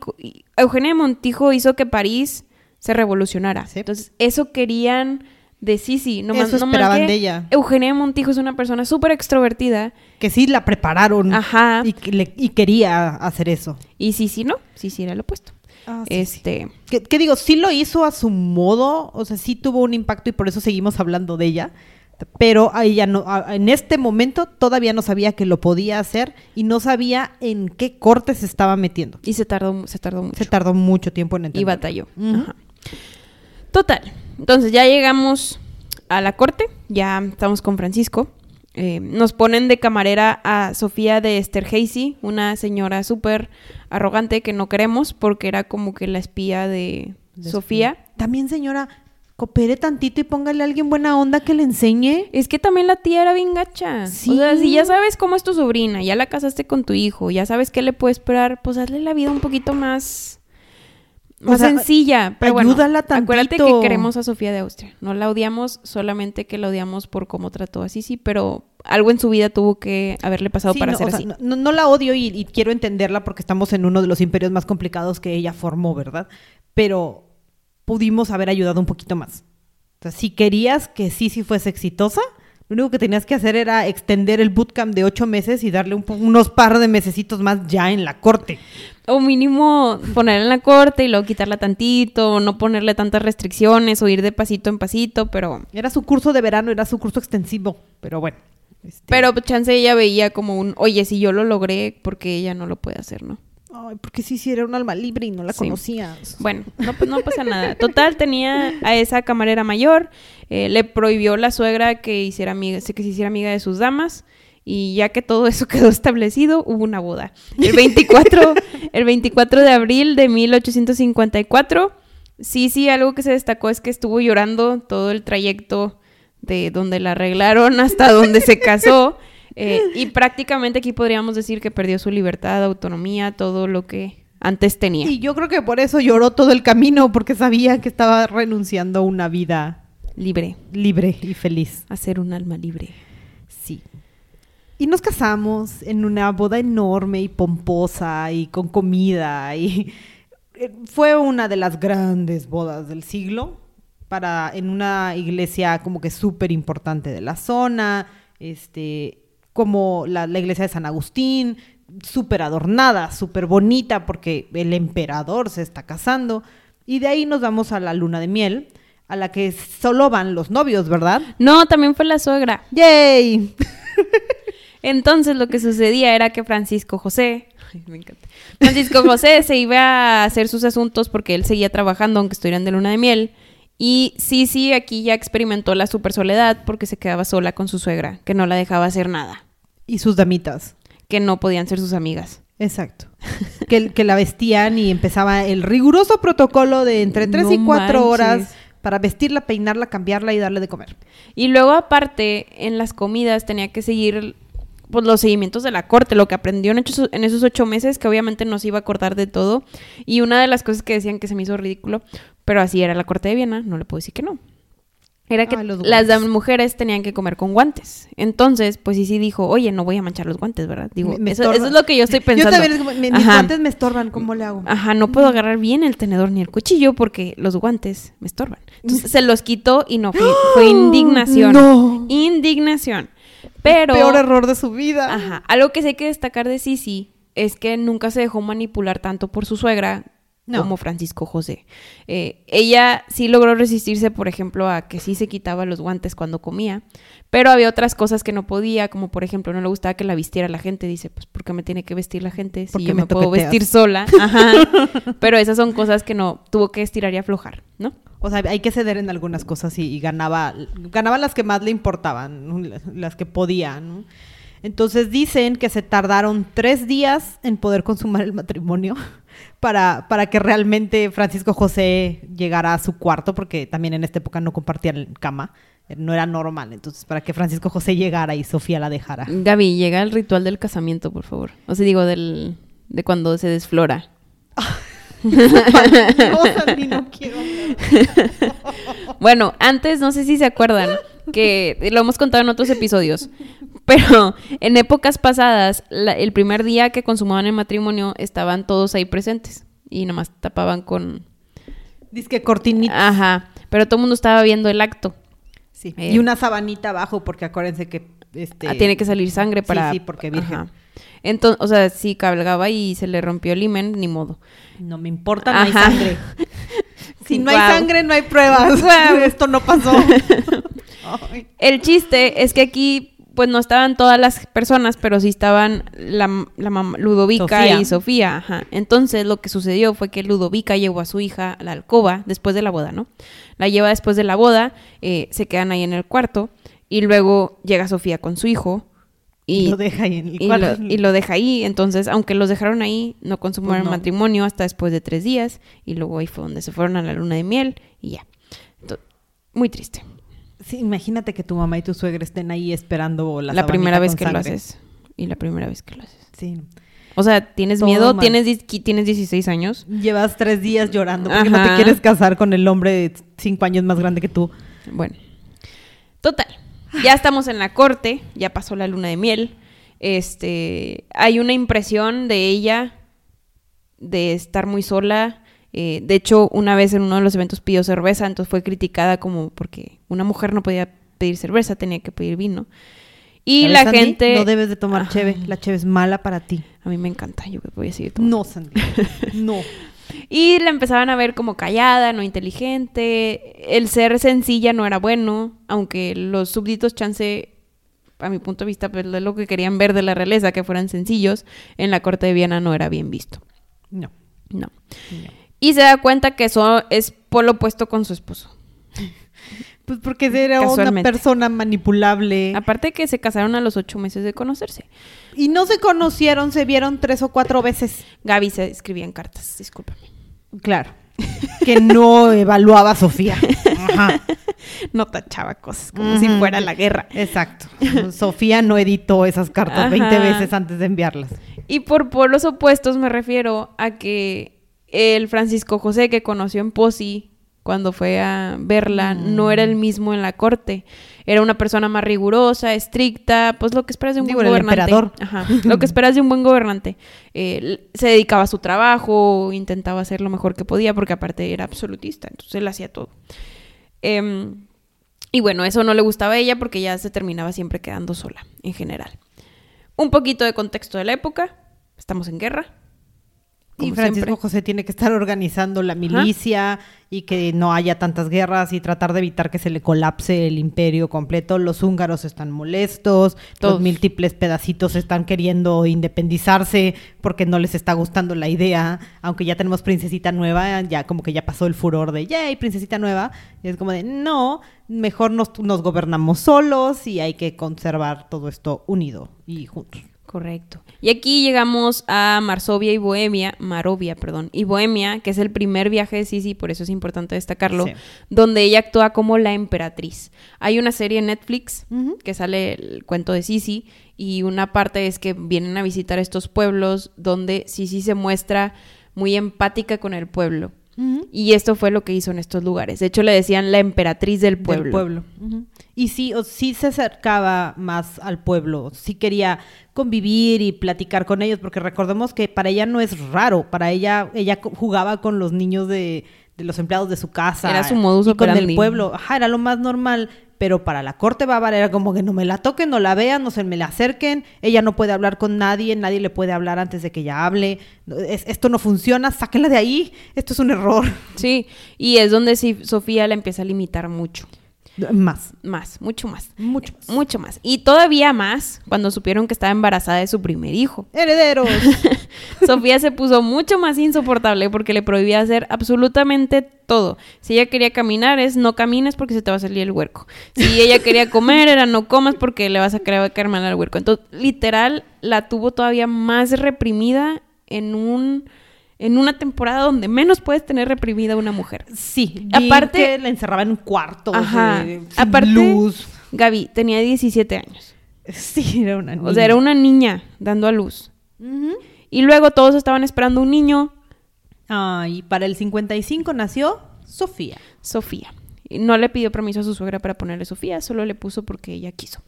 Eugenia Montijo hizo que París se revolucionara. Sí. Entonces, eso querían de Sisi. No más- Eso no más esperaban que de ella. Eugenia Montijo es una persona súper extrovertida. Que sí la prepararon Ajá. y, que le- y quería hacer eso. Y Sisi no. Sisi era lo opuesto. Ah, sí, este... Que, que digo, sí lo hizo a su modo, o sea, sí tuvo un impacto y por eso seguimos hablando de ella. Pero a ella no, en este momento todavía no sabía que lo podía hacer y no sabía en qué corte se estaba metiendo. Y se tardó, se tardó mucho. Se tardó mucho tiempo en y entender. batalló. Ujú. Ajá. Total. Entonces ya llegamos a la corte. Ya estamos con Francisco. eh, nos ponen de camarera a Sofía de Esterhazy, una señora súper arrogante que no queremos porque era como que la espía de, De Sofía. También, señora, coopere tantito y póngale a alguien buena onda que le enseñe. Es que también la tía era bien gacha. Sí. O sea, si ya sabes cómo es tu sobrina, ya la casaste con tu hijo, ya sabes qué le puede esperar, pues hazle la vida un poquito más, O más sea, sencilla. Pero bueno, acuérdate que queremos a Sofía de Austria. No la odiamos solamente que la odiamos por cómo trató a Sisi, pero algo en su vida tuvo que haberle pasado Sí, para no, ser o sea, así. no, no- no la odio y, y quiero entenderla porque estamos en uno de los imperios más complicados que ella formó, ¿verdad? Pero pudimos haber ayudado un poquito más. O sea, si querías que Sisi fuese exitosa, lo único que tenías que hacer era extender el bootcamp de ocho meses y darle un unos par de mesecitos más ya en la corte. O mínimo ponerla en la corte y luego quitarla tantito, o no ponerle tantas restricciones, o ir de pasito en pasito, pero... Era su curso de verano, era su curso extensivo, pero bueno. este, Pero chance ella veía como un, oye, si yo lo logré, porque ella no lo puede hacer, ¿no? Ay, porque Sisi era un alma libre y no la Sí. conocías. Bueno, no, pues no pasa nada. Total, tenía a esa camarera mayor, eh, le prohibió la suegra que, hiciera amiga, que se hiciera amiga de sus damas, y ya que todo eso quedó establecido, hubo una boda. El 24, el 24 de abril de 1854, sí, sí, algo que se destacó es que estuvo llorando todo el trayecto de donde la arreglaron hasta donde se casó. eh, y prácticamente aquí podríamos decir que perdió su libertad, autonomía, todo lo que antes tenía. Y yo creo que por eso lloró todo el camino, porque sabía que estaba renunciando a una vida Libre. libre y feliz. a ser un alma libre. Sí. Y nos casamos en una boda enorme y pomposa y con comida y eh, fue una de las grandes bodas del siglo para en una iglesia como que súper importante de la zona, este como la, la iglesia de San Agustín, súper adornada, súper bonita porque el emperador se está casando y de ahí nos vamos a la luna de miel a la que solo van los novios, ¿verdad? No, también fue la suegra. ¡Yay! Entonces lo que sucedía era que Francisco José, ay, me encanta. Francisco José se iba a hacer sus asuntos porque él seguía trabajando aunque estuvieran de luna de miel. Y sí, sí, aquí ya experimentó la super soledad porque se quedaba sola con su suegra, que no la dejaba hacer nada, Y sus damitas. que no podían ser sus amigas. Exacto. que, que la vestían y empezaba el riguroso protocolo de entre 3 y 4 horas para vestirla, peinarla, cambiarla y darle de comer. Y luego aparte, en las comidas tenía que seguir pues, los seguimientos de la corte, lo que aprendió en, esos- en esos ocho meses, que obviamente no se iba a acordar de todo. Y una de las cosas que decían que se me hizo ridículo, pero así era la corte de Viena, no le puedo decir que no. Era que los las mujeres tenían que comer con guantes. Entonces, pues sí, sí dijo, oye, no voy a manchar los guantes, ¿verdad? Digo, Me- me eso, es lo que yo estoy pensando. Yo también, es como, me- mis guantes me estorban, ¿cómo le hago? Ajá, no puedo agarrar bien el tenedor ni el cuchillo porque los guantes me estorban. Entonces se los quitó y no fue, fue indignación. No. Indignación. Pero. Peor error de su vida. Ajá. Algo que sí hay que destacar de Sisi es que nunca se dejó manipular tanto por su suegra No. como Francisco José. Eh, ella sí logró resistirse, por ejemplo, a que sí se quitaba los guantes cuando comía, pero había otras cosas que no podía, como por ejemplo, no le gustaba que la vistiera la gente. Dice, pues, ¿por qué me tiene que vestir la gente si Porque yo me me puedo vestir sola? Ajá. pero esas son cosas que no, tuvo que estirar y aflojar, ¿no? O sea, hay que ceder en algunas cosas y, y ganaba, ganaba las que más le importaban, las que podía. ¿no? Entonces dicen que se tardaron tres días en poder consumar el matrimonio para, para que realmente Francisco José llegara a su cuarto, porque también en esta época no compartían cama, no era normal. Entonces, para que Francisco José llegara y Sofía la dejara. Gaby, llega el ritual del casamiento, por favor. O sea, digo, del, de cuando se desflora. Bueno, antes, no sé si se acuerdan, que lo hemos contado en otros episodios, pero en épocas pasadas, la- el primer día que consumaban el matrimonio, estaban todos ahí presentes y nomás tapaban con... Dice que cortinita. Ajá, pero todo el mundo estaba viendo el acto. Sí. Eh. Y una sabanita abajo, porque acuérdense que este, Ah, tiene que salir sangre Sí, para... sí, porque virgen. Entonces, o sea, si cabalgaba y se le rompió el himen, ni modo. No me importa, no hay sangre. Si no hay sangre, no hay pruebas. Esto no pasó. El chiste es que aquí, pues no estaban todas las personas, pero sí estaban la, la mam- Ludovica Sofía. y Sofía. Ajá. Entonces lo que sucedió fue que Ludovica llevó a su hija a la alcoba después de la boda, ¿no? La lleva después de la boda, eh, se quedan ahí en el cuarto Y luego llega Sofía con su hijo. Y, lo deja ahí en el y lo, y lo deja ahí. Entonces, aunque los dejaron ahí, no consumieron Pues no. matrimonio hasta después de tres días. Y luego ahí fue donde se fueron a la luna de miel y ya. Muy triste. Sí, imagínate que tu mamá y tu suegra estén ahí esperando la, La, primera vez que lo haces. Y la primera vez que lo haces. Sí. O sea, ¿tienes Todo miedo? mal. ¿Tienes, ¿Tienes 16 años? Llevas tres días llorando porque no te quieres casar con el hombre de cinco años más grande que tú. Bueno. Total. Ya estamos en la corte. Ya pasó la luna de miel. Este... Hay una impresión de ella de estar muy sola. Eh, de hecho, una vez en uno de los eventos pidió cerveza, entonces fue criticada como porque una mujer no podía pedir cerveza, tenía que pedir vino. Y ¿Sabes, la Sandy? gente... No debes de tomar Ajá. cheve. La cheve es mala para ti. A mí me encanta, yo voy a seguir tomando. No, Sandy. No. Y la empezaban a ver como callada, no inteligente. El ser sencilla no era bueno, aunque los súbditos chance, a mi punto de vista, pues lo que querían ver de la realeza, que fueran sencillos, en la corte de Viena no era bien visto. No. No. no. Y se da cuenta que eso es polo opuesto con su esposo. Pues porque era una persona manipulable. Aparte que se casaron a los ocho meses de conocerse. Y no se conocieron, se vieron tres o cuatro veces. Gaby se escribía en cartas, discúlpame. Claro. Que no evaluaba a Sofía. Ajá. No tachaba cosas como si fuera la guerra. Exacto. Sofía no editó esas cartas Ajá. 20 veces antes de enviarlas. Y por polos opuestos me refiero a que el Francisco José que conoció en Posi cuando fue a verla no era el mismo en la corte. Era una persona más rigurosa, estricta, pues lo que esperas de un Digo, buen gobernante. emperador. Ajá, lo que esperas de un buen gobernante. Eh, se dedicaba a su trabajo, intentaba hacer lo mejor que podía porque aparte era absolutista, entonces él hacía todo. Em, y bueno, eso no le gustaba a ella porque ya se terminaba siempre quedando sola, en general. Un poquito de contexto de la época. Estamos en guerra. Y Francisco siempre. José tiene que estar organizando la milicia y que no haya tantas guerras y tratar de evitar que se le colapse el imperio completo. Los húngaros están molestos, Todos. los múltiples pedacitos están queriendo independizarse porque no les está gustando la idea. Aunque ya tenemos princesita nueva, ya como que ya pasó el furor de, yay, princesita nueva. Y es como de, no, mejor nos, nos gobernamos solos y hay que conservar todo esto unido y juntos. Correcto. Y aquí llegamos a Marsovia y Bohemia, Marovia, perdón, y Bohemia, que es el primer viaje de Sisi, por eso es importante destacarlo, Sí. donde ella actúa como la emperatriz. Hay una serie en Netflix que sale el cuento de Sisi y una parte es que vienen a visitar estos pueblos donde Sisi se muestra muy empática con el pueblo. Y esto fue lo que hizo en estos lugares. De hecho, le decían la emperatriz del pueblo. Del pueblo. Ujú. Y sí, o sí se acercaba más al pueblo, sí quería convivir y platicar con ellos, porque recordemos que para ella no es raro, para ella, ella jugaba con los niños de, de los empleados de su casa. Era su modus y con el operandi. pueblo, ajá, era lo más normal. Pero para la corte bávara era como que no me la toquen, no la vean, no se me la acerquen. Ella no puede hablar con nadie, nadie le puede hablar antes de que ella hable. Es- esto no funciona, sáquenla de ahí. Esto es un error. Sí, y es donde sí, Sofía la empieza a limitar mucho. Más, Más, mucho más. mucho más. Mucho más. Y todavía más cuando supieron que estaba embarazada de su primer hijo. Herederos. Sofía se puso mucho más insoportable porque le prohibía hacer absolutamente todo. Si ella quería caminar es no camines porque se te va a salir el huerco. Si ella quería comer era no comas porque le vas a caer mal al huerco. Entonces, literal, la tuvo todavía más reprimida en un en una temporada donde menos puedes tener reprimida a una mujer. Sí, Aparte- que la encerraba en un cuarto, Ajá. de- sin Aparte, luz. Gaby tenía 17 años. Sí, era una niña. O sea, era una niña dando a luz. Y luego todos estaban esperando un niño, Ah, y para el 55 nació Sofía. Sofía. No le pidió permiso a su suegra para ponerle Sofía, solo le puso porque ella quiso.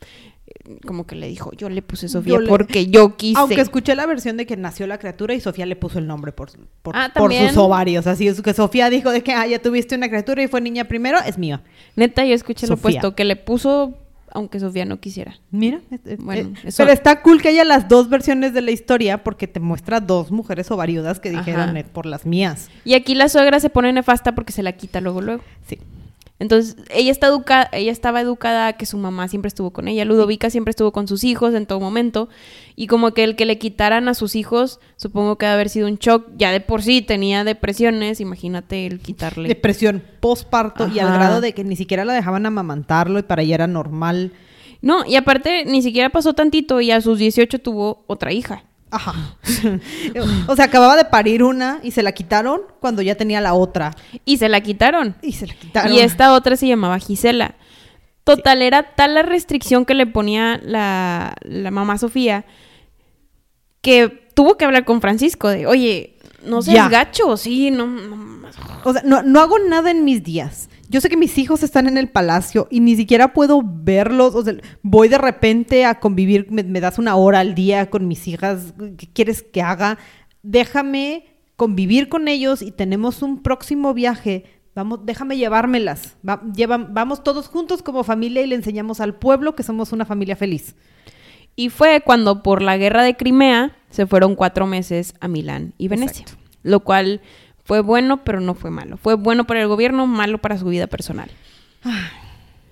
Eh, Como que le dijo, yo le puse Sofía Yo le- porque yo quise. Aunque escuché la versión de que nació la criatura y Sofía le puso el nombre por, por, Ah, sus ovarios. Así es que Sofía dijo de que ah, ya tuviste una criatura y fue niña primero, es mía. Neta, yo escuché lo Sofía. opuesto, que le puso aunque Sofía no quisiera. Mira, es- es- Bueno, eh, eso- pero está cool que haya las dos versiones de la historia porque te muestra dos mujeres ovariudas que Ajá. dijeron "Eh, por las mías. Y aquí la suegra se pone nefasta porque se la quita luego, luego. Sí. Entonces, ella, está educada, ella estaba educada a que su mamá siempre estuvo con ella. Ludovica siempre estuvo con sus hijos en todo momento. Y como que el que le quitaran a sus hijos, supongo que debe haber sido un shock. Ya de por sí tenía depresiones, imagínate el quitarle. Depresión postparto y al grado de que ni siquiera la dejaban amamantarlo y para ella era normal. No, y aparte ni siquiera pasó tantito y a sus 18 tuvo otra hija. Ajá. o sea, acababa de parir una y se la quitaron cuando ya tenía la otra. Y se la quitaron. Y se la quitaron. Y esta otra se llamaba Gisela. Total, era tal la restricción que le ponía la, la mamá Sofía que tuvo que hablar con Francisco de, oye, no seas Ya. gacho, sí, no, no- O sea, no, no hago nada en mis días. Yo sé que mis hijos están en el palacio y ni siquiera puedo verlos. O sea, voy de repente a convivir, me, me das una hora al día con mis hijas. ¿Qué quieres que haga? Déjame convivir con ellos y tenemos un próximo viaje. Vamos, déjame llevármelas. Va- lleva- vamos todos juntos como familia y le enseñamos al pueblo que somos una familia feliz. Y fue cuando por la guerra de Crimea se fueron cuatro meses a Milán y Venecia. Exacto. Lo cual fue bueno, pero no fue malo. Fue bueno para el gobierno, malo para su vida personal.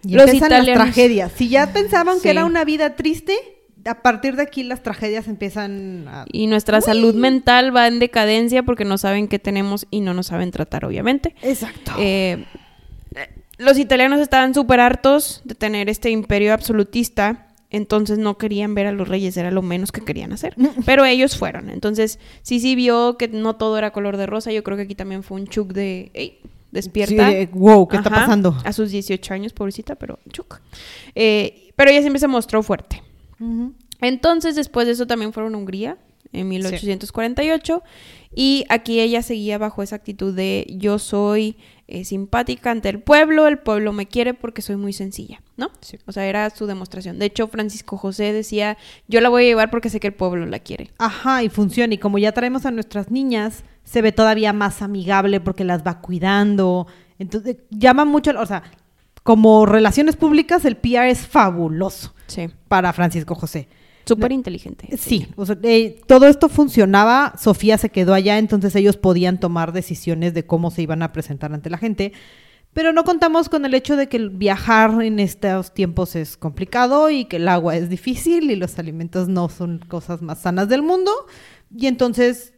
Y Los empiezan las italianos- tragedias. Si ya pensaban Sí. que era una vida triste, a partir de aquí las tragedias empiezan a... Y nuestra salud mental va en decadencia porque no saben qué tenemos y no nos saben tratar, obviamente. Exacto. Eh, los italianos estaban súper hartos de tener este imperio absolutista, entonces no querían ver a los reyes, era lo menos que querían hacer. Pero ellos fueron. Entonces, sí, sí vio que no todo era color de rosa. Yo creo que aquí también fue un chuk de, "Ey, despierta. Sí, de, wow, ¿qué está pasando? A sus 18 años, pobrecita, pero chuk. Eh, pero ella siempre se mostró fuerte. Entonces, después de eso también fueron a Hungría en 1848 y aquí ella seguía bajo esa actitud de yo soy eh, simpática ante el pueblo, el pueblo me quiere porque soy muy sencilla, ¿no? Sí. O sea, era su demostración. De hecho, Francisco José decía, yo la voy a llevar porque sé que el pueblo la quiere. Ajá, y funciona. Y como ya traemos a nuestras niñas, se ve todavía más amigable porque las va cuidando. Entonces, llama mucho, o sea, como relaciones públicas, el PR es fabuloso Sí. para Francisco José. Súper inteligente. Sí, o sea, eh, todo esto funcionaba, Sofía se quedó allá, entonces ellos podían tomar decisiones de cómo se iban a presentar ante la gente, pero no contamos con el hecho de que viajar en estos tiempos es complicado y que el agua es difícil y los alimentos no son cosas más sanas del mundo, y entonces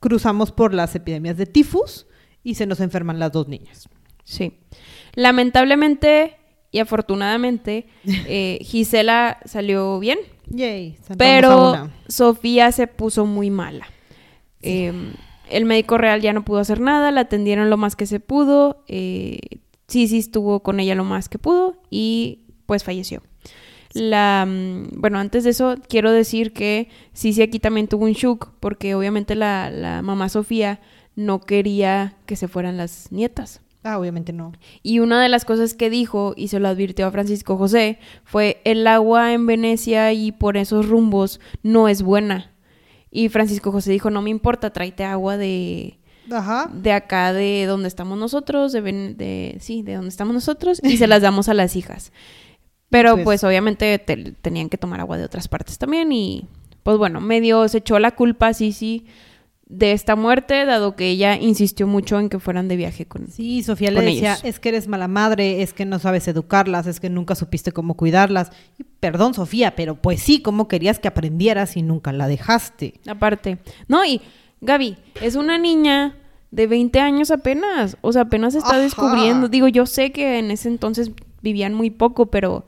cruzamos por las epidemias de tifus y se nos enferman las dos niñas. Sí. Lamentablemente y afortunadamente, eh, Gisela salió bien. Yay, Pero. Sofía se puso muy mala. Eh, el médico real ya no pudo hacer nada, la atendieron lo más que se pudo. Eh, Sisi estuvo con ella lo más que pudo y pues falleció. La, mm, bueno, antes de eso quiero decir que Sisi aquí también tuvo un shock porque obviamente la, la mamá Sofía no quería que se fueran las nietas. Ah, obviamente no. Y una de las cosas que dijo y se lo advirtió a Francisco José fue el agua en Venecia y por esos rumbos no es buena. Y Francisco José dijo, no me importa, tráete agua de, Ajá. de acá de donde estamos nosotros, de, Ven- de sí, de donde estamos nosotros y se las damos a las hijas. Pero Pues- pues, obviamente te- tenían que tomar agua de otras partes también y pues bueno, medio se echó la culpa sí sí de esta muerte dado que ella insistió mucho en que fueran de viaje con Sí, Sofía le decía, ellos. es que eres mala madre, es que no sabes educarlas, es que nunca supiste cómo cuidarlas. Y perdón, Sofía, pero pues sí, ¿cómo querías que aprendieras y nunca la dejaste? Aparte. No, y Gaby, es una niña de 20 años apenas. O sea, apenas está Ajá. descubriendo. Digo, yo sé que en ese entonces vivían muy poco, pero.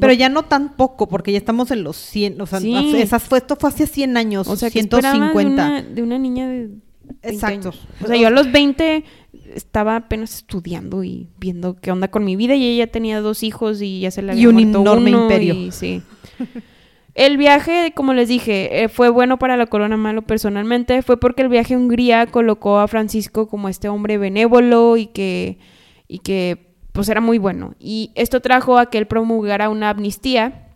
Pero no- ya no tan poco, porque ya estamos en los 100, o sea, Sí. esas fue, esto fue hace 100 años, O sea, que esperaba de 150. una, de una niña de 20 Exacto. años. O sea, yo a los 20 estaba apenas estudiando y viendo qué onda con mi vida y ella tenía dos hijos y ya se Y había un muerto enorme uno imperio. y sí. El viaje, como les dije, eh, fue bueno para la corona malo personalmente. Fue porque el viaje a Hungría colocó a Francisco como este hombre benévolo y que, y que pues era muy bueno. Y esto trajo a que él promulgara una amnistía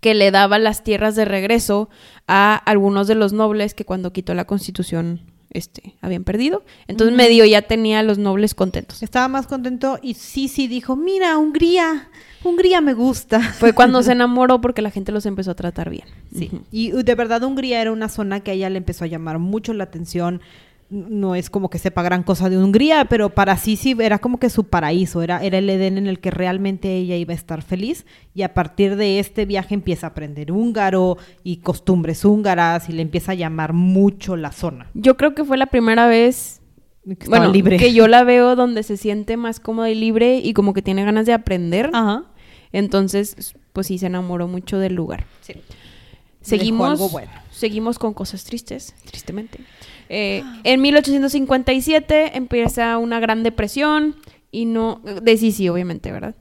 que le daba las tierras de regreso a algunos de los nobles que cuando quitó la constitución este, habían perdido. Entonces medio ya tenía a los nobles contentos. Estaba más contento y sí, sí dijo, mira, Hungría, Hungría me gusta. Fue cuando se enamoró porque la gente los empezó a tratar bien. Sí. Y uh, de verdad Hungría era una zona que a ella le empezó a llamar mucho la atención. No es como que sepa gran cosa de Hungría, pero para Sisi era como que su paraíso, era, era el Edén en el que realmente ella iba a estar feliz. Y a partir de este viaje empieza a aprender húngaro y costumbres húngaras y le empieza a llamar mucho la zona. Yo creo que fue la primera vez que bueno, libre. que yo la veo donde se siente más cómoda y libre y como que tiene ganas de aprender. Ajá. Entonces, pues sí se enamoró mucho del lugar. Sí. Seguimos, algo bueno. seguimos con cosas tristes, tristemente. Eh, en 1857 empieza una gran depresión y no, de Sisi obviamente, ¿verdad?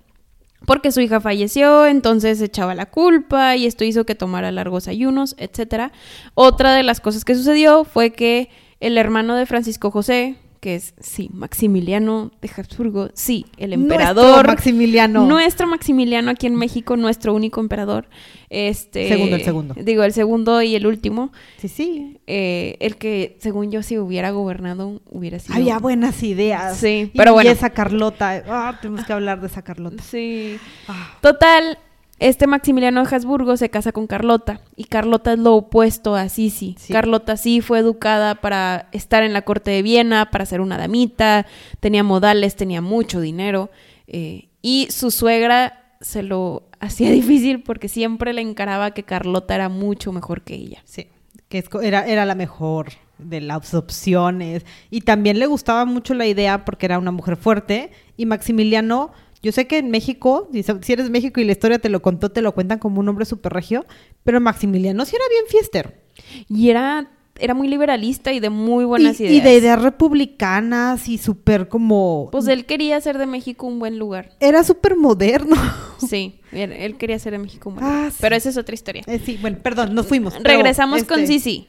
Porque su hija falleció, entonces echaba la culpa y esto hizo que tomara largos ayunos, etc. Otra de las cosas que sucedió fue que el hermano de Francisco José, que es, sí, Maximiliano de Habsburgo, sí, el emperador. Nuestro Maximiliano. Nuestro Maximiliano aquí en México, nuestro único emperador. Este, Segundo, el segundo. Digo, el segundo y el último. Sí, sí. eh, el que, según yo, si hubiera gobernado, hubiera sido... Había buenas ideas. Sí, Y- pero bueno. Y esa Carlota. Ah, tenemos que hablar de esa Carlota. Sí. Ah. Total, este Maximiliano de Habsburgo se casa con Carlota y Carlota es lo opuesto a Sisi. Sí. Carlota sí fue educada para estar en la corte de Viena, para ser una damita, tenía modales, tenía mucho dinero eh, y su suegra se lo hacía difícil porque siempre le encaraba que Carlota era mucho mejor que ella. Sí, que era, era la mejor de las opciones. Y también le gustaba mucho la idea porque era una mujer fuerte. Y Maximiliano, yo sé que en México, si eres de México y la historia te lo contó, te lo cuentan como un hombre súper regio, pero Maximiliano sí era bien fiestero. Y era, era muy liberalista y de muy buenas y, ideas. y de ideas republicanas y súper como... Pues él quería hacer de México un buen lugar. Era súper moderno. Sí, él, quería hacer de México un buen Ah, lugar. sí. Pero esa es otra historia. Eh, sí, bueno, perdón, nos fuimos. pero, Regresamos con este, Sisi.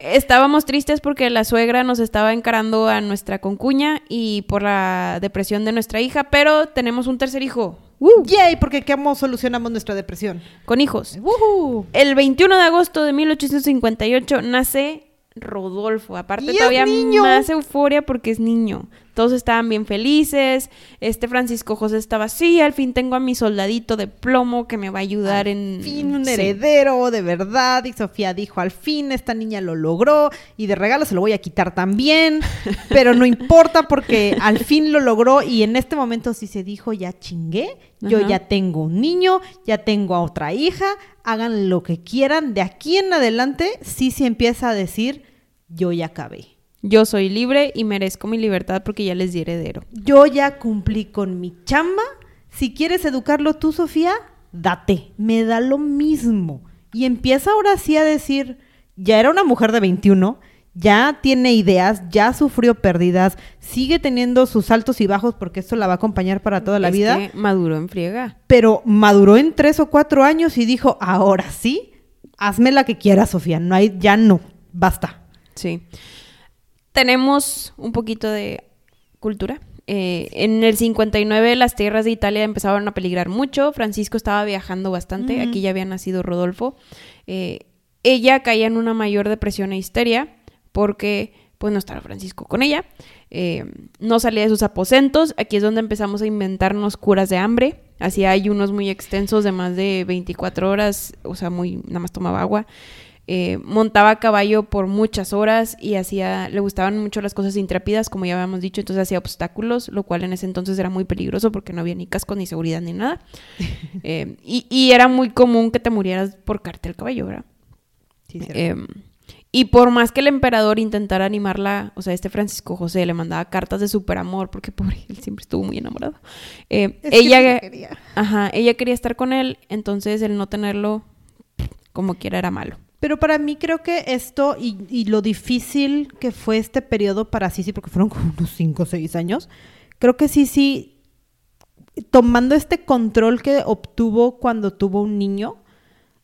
Estábamos tristes porque la suegra nos estaba encarando a nuestra concuña y por la depresión de nuestra hija, pero tenemos un tercer hijo. ¡Woo! Yay, porque ¿cómo solucionamos nuestra depresión? Con hijos. ¡Woohoo! El 21 de agosto de 1858 nace Rodolfo. Aparte ¡Y es todavía niño! más euforia porque es niño. Todos estaban bien felices. Este Francisco José estaba así. Al fin tengo a mi soldadito de plomo que me va a ayudar en... fin un Sí. heredero de verdad y Sofía dijo al fin esta niña lo logró y de regalo se lo voy a quitar también pero no importa porque al fin lo logró y en este momento sí se dijo ya chingué yo Ajá. ya tengo un niño ya tengo a otra hija hagan lo que quieran de aquí en adelante sí se empieza a decir yo ya acabé Yo soy libre y merezco mi libertad porque ya les di heredero. yo ya cumplí con mi chamba. Si quieres educarlo tú, Sofía, date. Me da lo mismo. Y empieza ahora sí a decir, ya era una mujer de 21, ya tiene ideas, ya sufrió pérdidas, sigue teniendo sus altos y bajos porque esto la va a acompañar para toda la Es vida, que maduró en friega. pero maduró en tres o cuatro años y dijo, ahora sí, hazme la que quieras, Sofía. No hay, ya no, basta. Sí. Tenemos un poquito de cultura. Eh, en el 59 las tierras de Italia empezaban a peligrar mucho. Francisco estaba viajando bastante. Aquí ya había nacido Rodolfo. Eh, ella caía en una mayor depresión e histeria porque pues no estaba Francisco con ella. Eh, no salía de sus aposentos. Aquí es donde empezamos a inventarnos curas de hambre. Hacía ayunos muy extensos de más de 24 horas. O sea, muy, nada más tomaba agua. Eh, montaba a caballo por muchas horas y hacía, le gustaban mucho las cosas intrépidas, como ya habíamos dicho, entonces hacía obstáculos, lo cual en ese entonces era muy peligroso porque no había ni casco, ni seguridad, ni nada. Eh, y, y era muy común que te murieras por caerte el caballo, ¿verdad? Eh, y por más que el emperador intentara animarla, o sea, este Francisco José le mandaba cartas de super amor, porque pobre, él siempre estuvo muy enamorado. Eh, ella, ajá, ella quería estar con él, entonces el no tenerlo como quiera era malo. Pero para mí creo que esto y, y lo difícil que fue este periodo para Sisi, porque fueron como unos 5 o 6 años, creo que Sisi, tomando este control que obtuvo cuando tuvo un niño,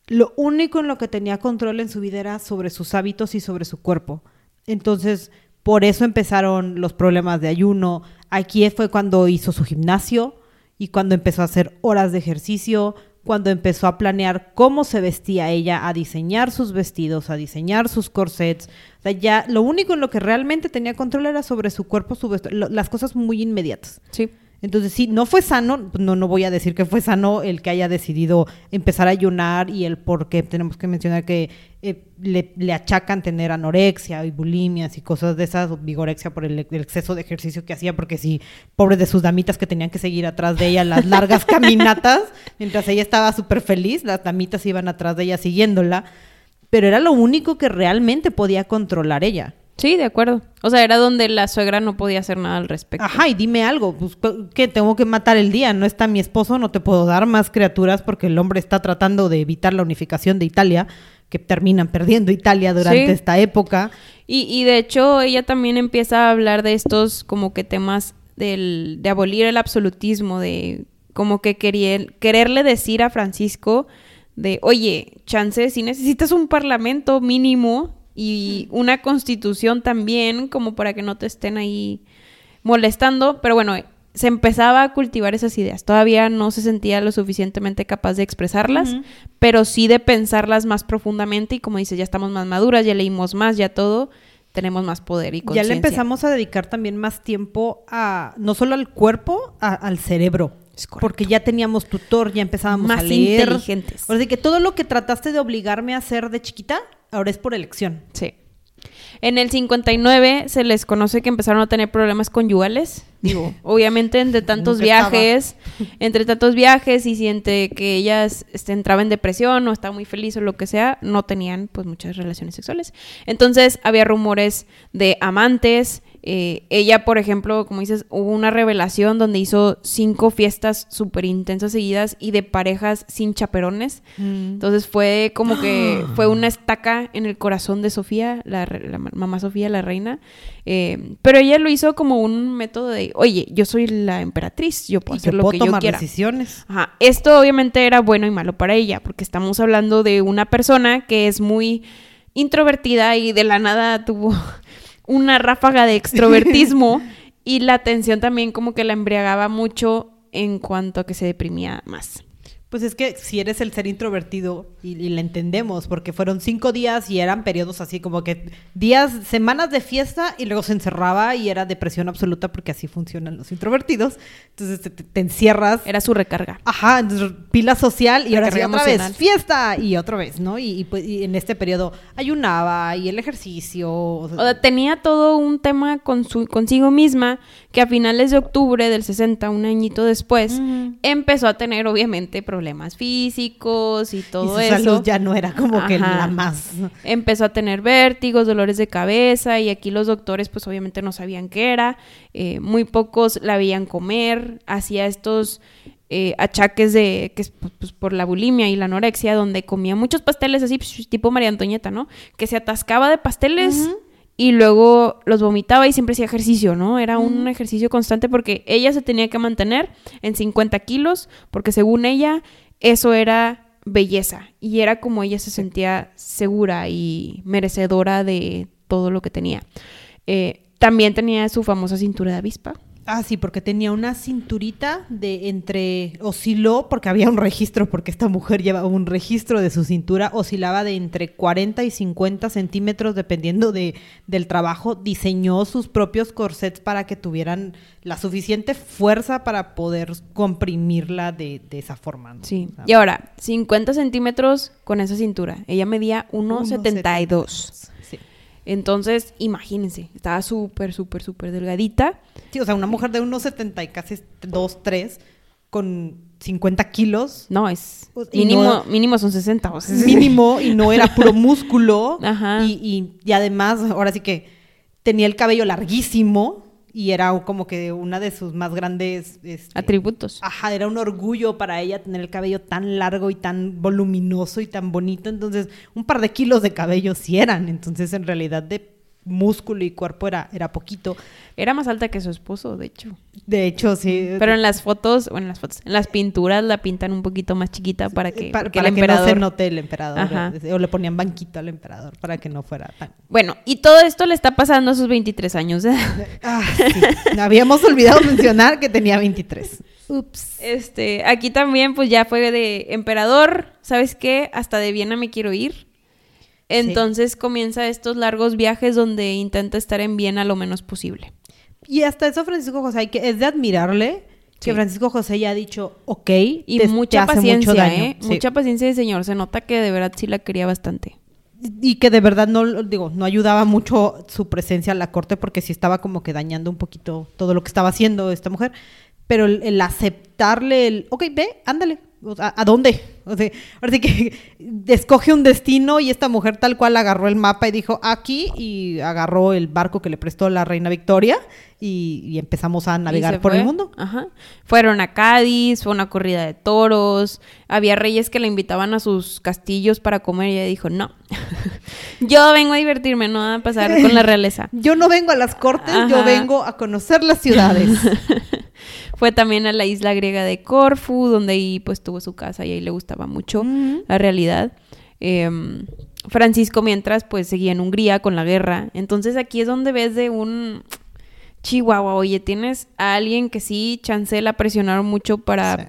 lo único en lo que tenía control en su vida era sobre sus hábitos y sobre su cuerpo. Entonces, por eso empezaron los problemas de ayuno. Aquí fue cuando hizo su gimnasio y cuando empezó a hacer horas de ejercicio, cuando empezó a planear cómo se vestía ella, a diseñar sus vestidos, a diseñar sus corsets. O sea, ya lo único en lo que realmente tenía control era sobre su cuerpo, su las cosas muy inmediatas. Sí. Entonces, sí, no fue sano, no, no voy a decir que fue sano el que haya decidido empezar a ayunar y el por qué tenemos que mencionar que eh, le, le achacan tener anorexia y bulimias y cosas de esas, o vigorexia por el, el exceso de ejercicio que hacía, porque sí, pobre de sus damitas que tenían que seguir atrás de ella las largas caminatas, mientras ella estaba súper feliz, las damitas iban atrás de ella siguiéndola, pero era lo único que realmente podía controlar ella. Sí, de acuerdo. O sea, era donde la suegra no podía hacer nada al respecto. Ajá, y dime algo, pues, ¿qué? Tengo que matar el día, no está mi esposo, no te puedo dar más criaturas porque el hombre está tratando de evitar la unificación de Italia, que terminan perdiendo Italia durante Sí. esta época. Y, y de hecho ella también empieza a hablar de estos como que temas del, de abolir el absolutismo, de como que quería, quererle decir a Francisco de, oye, chance, si necesitas un parlamento mínimo y una constitución también, como para que no te estén ahí molestando, pero bueno, se empezaba a cultivar esas ideas. Todavía no se sentía lo suficientemente capaz de expresarlas, pero sí de pensarlas más profundamente y como dices, ya estamos más maduras, ya leímos más, ya todo, tenemos más poder y Ya conciencia. le empezamos a dedicar también más tiempo a, no solo al cuerpo, a- al cerebro. Porque ya teníamos tutor, ya empezábamos Más a leer. inteligentes. O sea, que todo lo que trataste de obligarme a hacer de chiquita, ahora es por elección. Sí. En el 59 se les conoce que empezaron a tener problemas conyugales. Digo, obviamente entre tantos estaba. viajes, entre tantos viajes y siente que ellas este, entraba en depresión o estaba muy feliz o lo que sea, no tenían pues muchas relaciones sexuales. Entonces había rumores de amantes. Eh, ella, por ejemplo, como dices, hubo una revelación donde hizo cinco fiestas súper intensas seguidas y de parejas sin chaperones. Entonces fue como que fue una estaca en el corazón de Sofía, la, mamá Sofía, la reina. Eh, pero ella lo hizo como un método de, oye, yo soy la emperatriz, yo puedo y hacer lo puedo que yo tomar quiera. decisiones. Ajá. Esto obviamente era bueno y malo para ella, porque estamos hablando de una persona que es muy introvertida y de la nada tuvo una ráfaga de extrovertismo y la atención también como que la embriagaba mucho en cuanto a que se deprimía más. Pues es que si eres el ser introvertido y, y la entendemos, porque fueron cinco días y eran periodos así como que días, semanas de fiesta y luego se encerraba y era depresión absoluta porque así funcionan los introvertidos. Entonces te, te- encierras. Era su recarga. Ajá, entonces pila social y ahora sí Recarga otra emocional. vez fiesta y otra vez, ¿no? Y, y, pues, y en este periodo ayunaba y el ejercicio. o sea, O sea, tenía todo un tema con su, consigo misma que a finales de octubre del 60, un añito después, Ujú. empezó a tener obviamente problemas físicos y y todo su eso. salud ya no era como que la más. Empezó a tener vértigos, dolores de cabeza y aquí los doctores pues obviamente no sabían qué era. Eh, muy pocos la veían comer, hacía estos eh, achaques de que es pues, pues, por la bulimia y la anorexia donde comía muchos pasteles así tipo María Antonieta, ¿no? Que se atascaba de pasteles. Y luego los vomitaba y siempre hacía ejercicio, ¿no? Era un ejercicio constante porque ella se tenía que mantener en 50 kilos, porque según ella, eso era belleza. Y era como ella se sentía segura y merecedora de todo lo que tenía. Eh, también tenía su famosa cintura de avispa. Ah, sí, porque tenía una cinturita de entre osciló porque había un registro, porque esta mujer llevaba un registro de su cintura, oscilaba de entre 40 y 50 centímetros dependiendo de, del trabajo. Diseñó sus propios corsets para que tuvieran la suficiente fuerza para poder comprimirla de, de esa forma. ¿no? Sí. Y ahora, 50 centímetros con esa cintura. Ella medía 1,72. 1,72. Sí. Entonces, imagínense, estaba súper, súper, súper delgadita. Sí, o sea, una mujer de unos 70 y casi 2, 3 con 50 kilos No, es y mínimo, no- mínimo son 60. O sea, mínimo y no era puro músculo. Ajá. Y, y- y además, ahora sí que tenía el cabello larguísimo y era como que una de sus más grandes este, atributos. Ajá, era un orgullo para ella tener el cabello tan largo y tan voluminoso y tan bonito. Entonces, un par de kilos de cabello sí eran. Entonces, en realidad, de músculo y cuerpo era, era poquito. Era más alta que su esposo, de hecho. De hecho, sí. Pero en las fotos, bueno, en las fotos, en las pinturas la pintan un poquito más chiquita para que, Eh, pa- porque para el que emperador... no se note el emperador. Ajá. O le ponían banquito al emperador para que no fuera tan... Bueno, y todo esto le está pasando a sus 23 años. Ah, sí. Habíamos olvidado mencionar que tenía 23. Ups. Este, aquí también pues ya fue de emperador, ¿sabes qué? Hasta de Viena me quiero ir. Entonces comienza estos largos viajes donde intenta estar en Viena lo menos posible. Y hasta eso Francisco José hay que, es de admirarle que. Francisco José ya ha dicho, ok, Y te- te mucha paciencia, mucho daño. ¿eh? Sí. Mucha paciencia de señor. Se nota que de verdad sí la quería bastante. Y que de verdad no, digo, no ayudaba mucho su presencia a la corte porque sí estaba como que dañando un poquito todo lo que estaba haciendo esta mujer. Pero el, el aceptarle el, ok, ve, ándale, sea, ¿a dónde? O sea, ahora sí que escoge un destino y esta mujer tal cual agarró el mapa y dijo aquí y agarró el barco que le prestó la reina Victoria y, y empezamos a navegar por el mundo. Ajá. Fueron a Cádiz, fue una corrida de toros. Había reyes que la invitaban a sus castillos para comer y ella dijo, no. Yo vengo a divertirme, no a pasar con la realeza. Yo no vengo a las cortes, yo vengo a conocer las ciudades. Fue también a la isla griega de Corfu, donde ahí pues tuvo su casa y ahí le gustaba mucho la realidad. Em, Francisco mientras pues seguía en Hungría con la guerra. Entonces aquí es donde ves de un chihuahua, oye, tienes a alguien que sí, chance la presionaron mucho para Sí.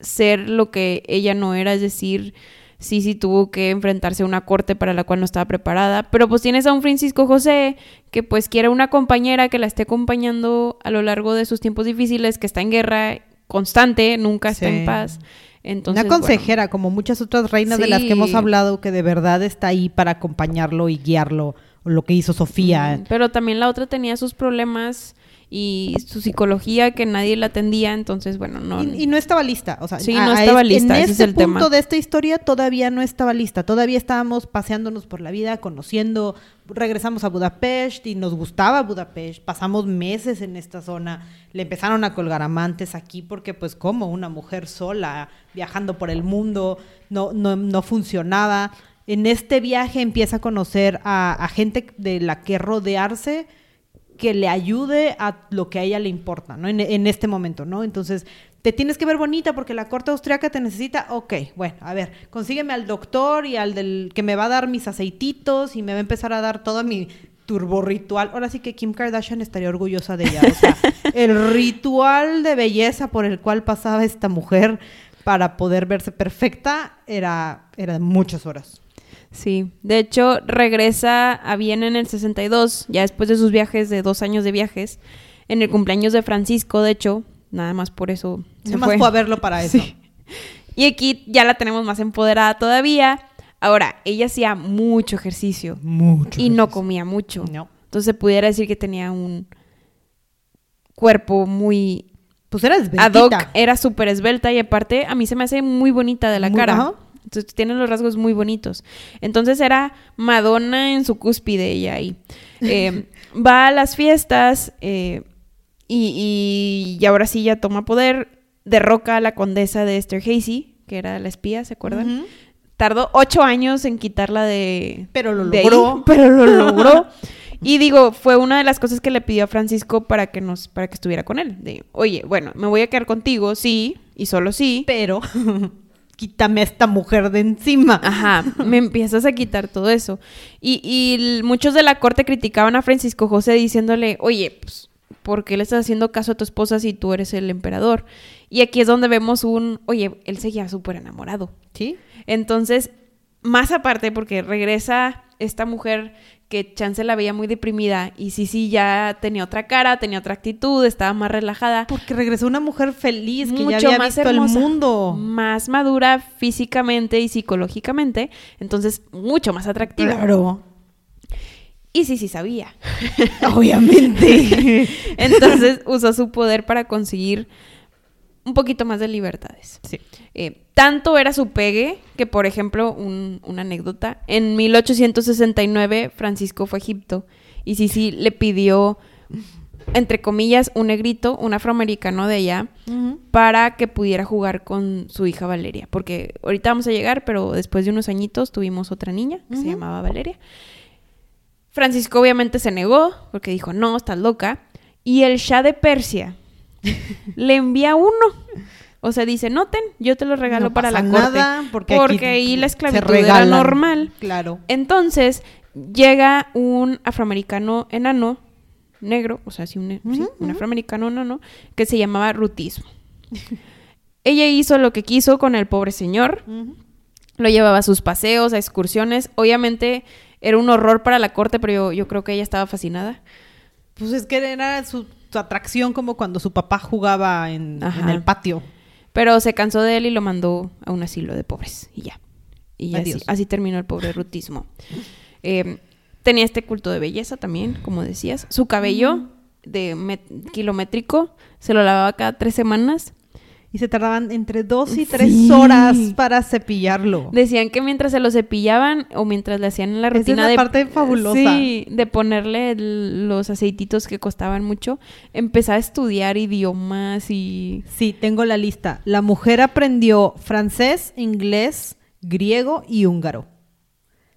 ser lo que ella no era, es decir, sí, sí tuvo que enfrentarse a una corte para la cual no estaba preparada, pero pues tienes a un Francisco José que pues quiere una compañera que la esté acompañando a lo largo de sus tiempos difíciles, que está en guerra constante, nunca está Sí. en paz. Entonces, Una bueno, consejera, como muchas otras reinas de las que hemos hablado, que de verdad está ahí para acompañarlo y guiarlo, lo que hizo Sofía. Mm, Pero también la otra tenía sus problemas y su psicología que nadie la atendía, entonces bueno, no. Y, y no estaba lista, o sea, Sí, no estaba es- lista, En ese es este el punto tema. de esta historia todavía no estaba lista, todavía estábamos paseándonos por la vida, conociendo, regresamos a Budapest y nos gustaba Budapest, pasamos meses en esta zona, le empezaron a colgar amantes aquí porque pues como una mujer sola viajando por el mundo no, no, no funcionaba. En este viaje empieza a conocer a, a gente de la que rodearse que le ayude a lo que a ella le importa, ¿no? En, en este momento, ¿no? Entonces, te tienes que ver bonita porque la corte austriaca te necesita. Ok, bueno, a ver, consígueme al doctor y al del que me va a dar mis aceititos y me va a empezar a dar todo mi turbo ritual. Ahora sí que Kim Kardashian estaría orgullosa de ella. O sea, el ritual de belleza por el cual pasaba esta mujer para poder verse perfecta era, era de muchas horas. Sí, de hecho regresa a Viena en el 62, ya después de sus viajes, de dos años de viajes, en el cumpleaños de Francisco, de hecho, nada más por eso se Nada más fue. fue a verlo para eso. Sí. Y aquí ya la tenemos más empoderada todavía. Ahora, ella hacía mucho ejercicio Mucho. y no comía mucho. No. Entonces se pudiera decir que tenía un cuerpo muy Pues era ad esbeltita. hoc, era súper esbelta y aparte a mí se me hace muy bonita de la Muy- cara. ajá. Entonces tiene los rasgos muy bonitos. Entonces era Madonna en su cúspide ella ahí. Eh, va a las fiestas eh, y, y- y ahora sí ya toma poder, derroca a la condesa de Esther Hazy, que era la espía, ¿se acuerdan? Ujú. Tardó ocho años en quitarla de... Pero lo de ahí, logró. pero lo logró. Y digo, fue una de las cosas que le pidió a Francisco para que nos, para que estuviera con él. De, oye, bueno, me voy a quedar contigo, sí, y solo sí. pero quítame a esta mujer de encima. Ajá, me empiezas a quitar todo eso. Y, y muchos de la corte criticaban a Francisco José diciéndole, oye, pues, ¿por qué le estás haciendo caso a tu esposa si tú eres el emperador? Y aquí es donde vemos un, oye, él seguía súper enamorado. ¿Sí? Entonces, más aparte, porque regresa esta mujer que Chance la veía muy deprimida y sí, sí, ya tenía otra cara, tenía otra actitud, estaba más relajada. Porque regresó una mujer feliz que ya mucho había más visto hermosa, el mundo. más madura físicamente y psicológicamente, entonces mucho más atractiva. Claro. Y sí, sí sabía. Obviamente. Entonces usó su poder para conseguir un poquito más de libertades. sí. Eh, tanto era su pegue que, por ejemplo, un- una anécdota, en 1869 Francisco fue a Egipto y Sisi le pidió, entre comillas, un negrito, un afroamericano de allá, para que pudiera jugar con su hija Valeria. Porque ahorita vamos a llegar, pero después de unos añitos tuvimos otra niña que se llamaba Valeria. Francisco obviamente se negó porque dijo, no, estás loca. Y el Shah de Persia le envía uno. O sea, dice, noten, yo te lo regalo No para la corte. nada, porque porque ahí la esclavitud era normal. Claro. Entonces, llega un afroamericano enano, negro, o sea, sí, un, sí, afroamericano enano, que se llamaba Rutismo. Ella hizo lo que quiso con el pobre señor, lo llevaba a sus paseos, a excursiones. Obviamente era un horror para la corte, pero yo, yo creo que ella estaba fascinada. Pues es que era su atracción como cuando su papá jugaba en, el patio. Pero se cansó de él y lo mandó a un asilo de pobres y ya. Y así, así terminó el pobre rutismo. Eh, tenía este culto de belleza también, como decías. Su cabello de kilométrico se lo lavaba cada tres semanas y se tardaban entre dos y tres Sí. horas para cepillarlo. Decían que mientras se lo cepillaban o mientras le hacían la Esa es rutina la de parte fabulosa. Sí, de ponerle el- los aceititos que costaban mucho, empezaba a estudiar idiomas y Sí, tengo la lista. La mujer aprendió francés, inglés, griego y húngaro.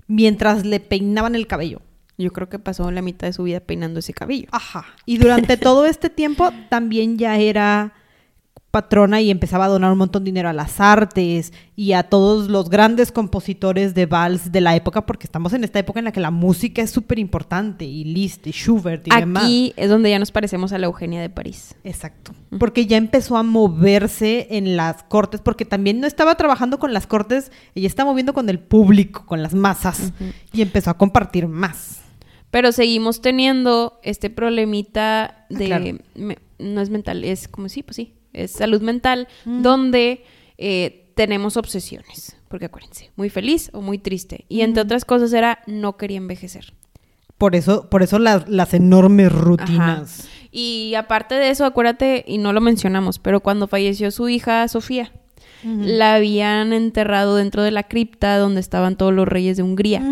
Mientras le peinaban el cabello. yo creo que pasó la mitad de su vida peinando ese cabello. Ajá. Y durante todo este tiempo también ya era patrona y empezaba a donar un montón de dinero a las artes y a todos los grandes compositores de vals de la época, porque estamos en esta época en la que la música es súper importante, y Liszt y Schubert y demás. Aquí es donde ya nos parecemos a la Eugenia de París. Exacto. Porque ya empezó a moverse en las cortes, porque también no estaba trabajando con las cortes, ella está moviendo con el público, con las masas, y empezó a compartir más. Pero seguimos teniendo este problemita de... claro. me- no es mental, es como sí, pues sí, es salud mental, donde eh, tenemos obsesiones. Porque acuérdense, muy feliz o muy triste. Y entre otras cosas era no quería envejecer. Por eso, por eso las, las enormes rutinas. Ajá. Y aparte de eso, acuérdate, y no lo mencionamos, pero cuando falleció su hija Sofía, la habían enterrado dentro de la cripta donde estaban todos los reyes de Hungría.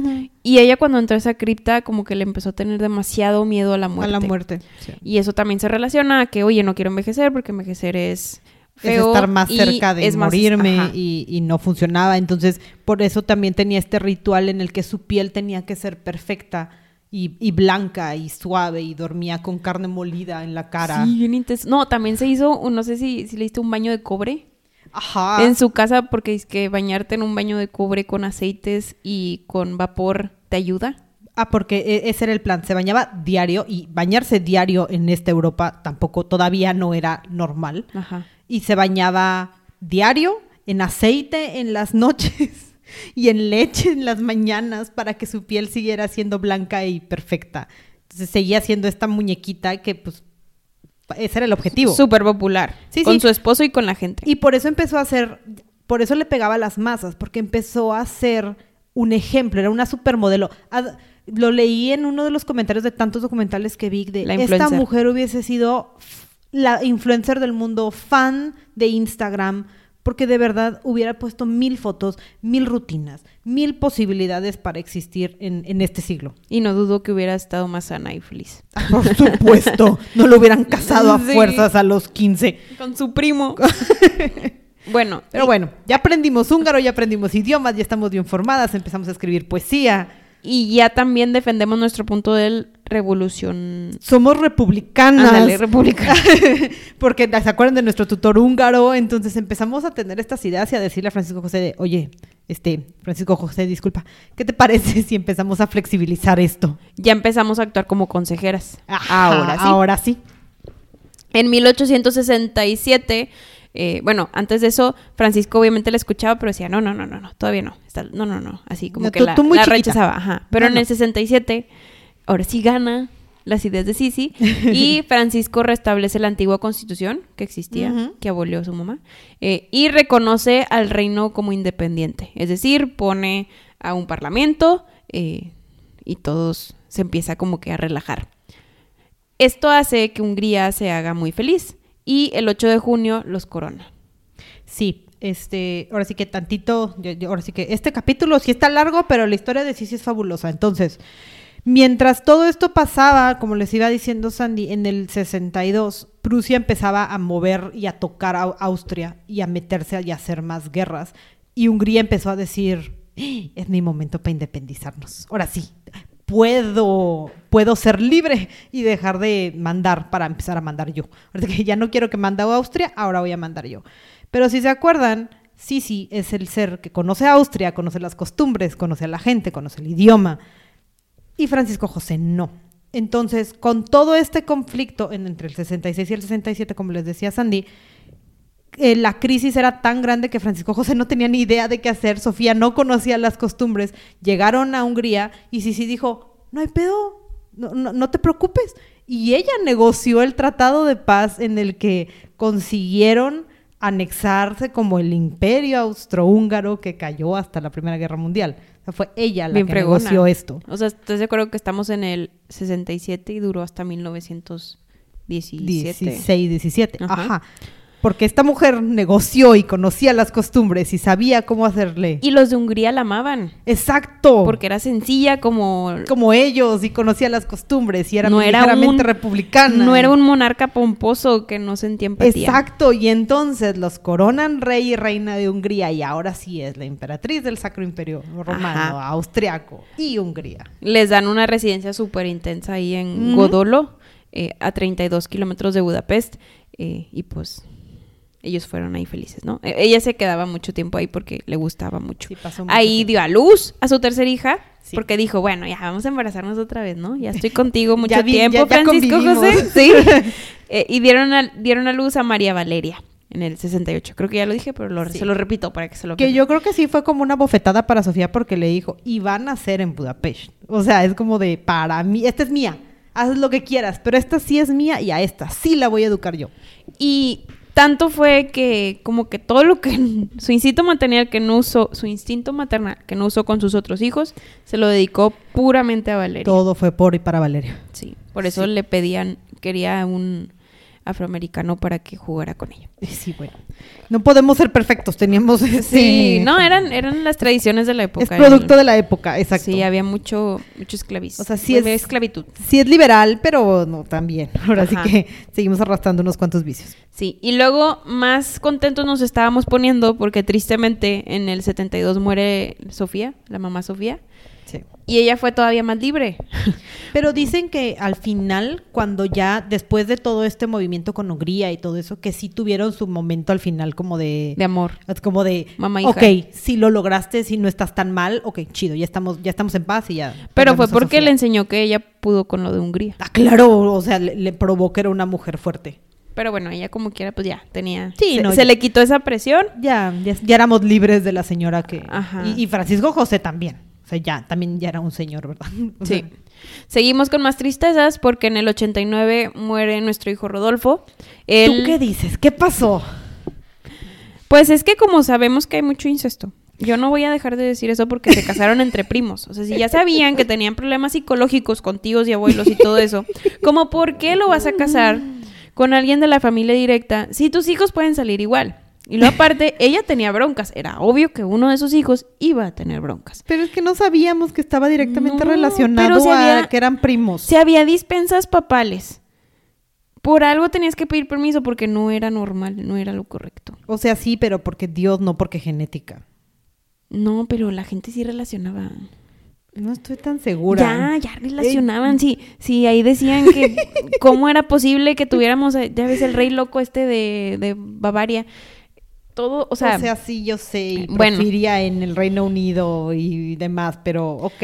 Y ella cuando entró a esa cripta como que le empezó a tener demasiado miedo a la muerte. A la muerte. sí. Y eso también se relaciona a que, oye, no quiero envejecer porque envejecer es feo. es estar más cerca de más- morirme y, y no funcionaba. Entonces, por eso también tenía este ritual en el que su piel tenía que ser perfecta y, y blanca y suave y dormía con carne molida en la cara. Sí, bien intenso. No, también se hizo, no sé si, si le diste un baño de cobre Ajá. en su casa porque es que bañarte en un baño de cobre con aceites y con vapor te ayuda. Ah, porque e- ese era el plan. Se bañaba diario y bañarse diario en esta Europa tampoco todavía no era normal. Ajá. Y se bañaba diario en aceite en las noches y en leche en las mañanas para que su piel siguiera siendo blanca y perfecta. Entonces seguía siendo esta muñequita que pues ese era el objetivo. Súper popular. Sí, con sí. su esposo y con la gente. Y por eso empezó a hacer, por eso le pegaba a las masas, porque empezó a ser un ejemplo, era una supermodelo. Ad- lo leí en uno de los comentarios de tantos documentales que vi de La esta mujer hubiese sido la influencer del mundo, fan de Instagram, porque de verdad hubiera puesto mil fotos, mil rutinas, mil posibilidades para existir en, en este siglo. Y no dudo que hubiera estado más sana y feliz. Por supuesto, no lo hubieran casado a Sí. fuerzas a los 15. Con su primo. bueno, Pero bueno, ya aprendimos húngaro, ya aprendimos idiomas, ya estamos bien formadas, empezamos a escribir poesía. Y ya también defendemos nuestro punto del revolución. Somos republicanas. Ándale. Porque se acuerdan de nuestro tutor húngaro, entonces empezamos a tener estas ideas y a decirle a Francisco José de, oye, este, Francisco José, disculpa, ¿qué te parece si empezamos a flexibilizar esto? Ya empezamos a actuar como consejeras. Ajá, Ahora sí. Ahora sí. En 1867, eh, bueno, antes de eso, Francisco obviamente la escuchaba, pero decía, no, no, no, no, no, todavía no. Está- no, no, no. Así como No, que tú- la, tú muy la chiquita. rechazaba. Ajá. Pero No, en el 67, ahora sí gana las ideas de Sisi y Francisco restablece la antigua constitución que existía, que abolió su mamá, eh, y reconoce al reino como independiente. Es decir, pone a un parlamento eh, y todos se empieza como que a relajar. Esto hace que Hungría se haga muy feliz y el 8 de junio los corona. Sí, este, ahora sí que tantito, yo- yo- ahora sí que este capítulo sí está largo, pero la historia de Sisi es fabulosa. Entonces, mientras todo esto pasaba, como les iba diciendo Sandy, en el 62, Prusia empezaba a mover y a tocar a Austria y a meterse y a hacer más guerras. Y Hungría empezó a decir, "Eh, es mi momento para independizarnos. Ahora sí, puedo, puedo ser libre y dejar de mandar para empezar a mandar yo. Ahorita ya no quiero que mande Austria, ahora voy a mandar yo. Pero si se acuerdan, Sisi es el ser que conoce Austria, conoce las costumbres, conoce a la gente, conoce el idioma. Y Francisco José no. Entonces, con todo este conflicto en- entre el 66 y el 67, como les decía Sandy, eh, la crisis era tan grande que Francisco José no tenía ni idea de qué hacer, Sofía no conocía las costumbres, llegaron a Hungría y Sisi dijo, no hay pedo, no, no- no te preocupes. Y ella negoció el tratado de paz en el que consiguieron anexarse como el imperio austrohúngaro que cayó hasta la Primera Guerra Mundial. O sea, fue ella la Bien que negoció esto. O sea, ¿estás de acuerdo que estamos en el 67 y duró hasta 1917? 16, 17. Ajá. Ajá. Porque esta mujer negoció y conocía las costumbres y sabía cómo hacerle. Y los de Hungría la amaban. Exacto. Porque era sencilla como... Como ellos y conocía las costumbres y era No era un- republicana. No era un monarca pomposo que no sentía empatía. Exacto, y entonces los coronan rey y reina de Hungría y ahora sí es la emperatriz del Sacro Imperio Romano, Ajá. austriaco y Hungría. Les dan una residencia súper intensa ahí en Ujú. Godolo, eh, a 32 kilómetros de Budapest. eh, y pues ellos fueron ahí felices, ¿no? Eh, ella se quedaba mucho tiempo ahí porque le gustaba mucho. Sí, pasó mucho Ahí tiempo. dio a luz a su tercera hija. Sí. Porque dijo, bueno, ya vamos a embarazarnos otra vez, ¿no? Ya estoy contigo mucho Ya tiempo, ya- ya Francisco. José. Sí. Eh, y dieron a, dieron a luz a María Valeria en el 68. Creo que ya lo dije, pero lo- Sí. se lo repito para que se lo Que yo creo que sí fue como una bofetada para Sofía porque le dijo, y van a ser en Budapest. O sea, es como de, para mí, esta es mía, haz lo que quieras, pero esta sí es mía y a esta sí la voy a educar yo. Y tanto fue que como que todo lo que su instinto maternal que no usó, su instinto maternal que no usó con sus otros hijos, se lo dedicó puramente a Valeria. Todo fue por y para Valeria. Sí, por eso Sí. le pedían, quería un afroamericano para que jugara con ella. Sí, bueno. No podemos ser perfectos, teníamos Sí, no, eran, eran las tradiciones de la época. Es producto de la época, exacto. Sí, había mucho, mucho esclavismo. O sea, sí es- esclavitud. Sí es liberal, pero no también. Ahora Ajá. sí que seguimos arrastrando unos cuantos vicios. Sí, y luego más contentos nos estábamos poniendo porque tristemente en el 72 muere Sofía, la mamá Sofía, Sí. y ella fue todavía más libre. Pero dicen que al final, cuando ya después de todo este movimiento con Hungría y todo eso, que sí tuvieron su momento al final como de... de amor. es como de, Mamá, hija. ok, si lo lograste, si no estás tan mal, ok, chido, ya estamos, ya estamos en paz y ya. Pero fue porque le enseñó que ella pudo con lo de Hungría. Ah, claro, o sea, le, le probó que era una mujer fuerte. Pero bueno, ella como quiera, pues ya tenía. Sí, se, no, se ya- le quitó esa presión. Ya, ya, ya éramos libres de la señora que... Ajá. Y, y Francisco José también. Sea, ya, también ya era un señor, ¿verdad? O sea, Sí. Seguimos con más tristezas porque en el 89 muere nuestro hijo Rodolfo. ¿Tú qué dices? ¿Qué pasó? Pues es que como sabemos que hay mucho incesto. Yo no voy a dejar de decir eso porque se casaron entre primos. O sea, si ya sabían que tenían problemas psicológicos con tíos y abuelos y todo eso, como por qué lo vas a casar con alguien de la familia directa si tus hijos pueden salir igual? Y luego aparte, ella tenía broncas. Era obvio que uno de sus hijos iba a tener broncas. Pero es que no sabíamos que estaba directamente No, relacionado a que eran primos. Si había dispensas papales, por algo tenías que pedir permiso porque no era normal, no era lo correcto. O sea, sí, pero porque Dios, no porque genética. No, pero la gente sí relacionaba. No estoy tan segura. Ya, ya relacionaban. Sí, sí, ahí decían que cómo era posible que tuviéramos, eh, ya ves, el rey loco este de, de Bavaria. Todo, o sea, o sea, sí, yo sé. Y bueno. En el Reino Unido y demás, pero ok.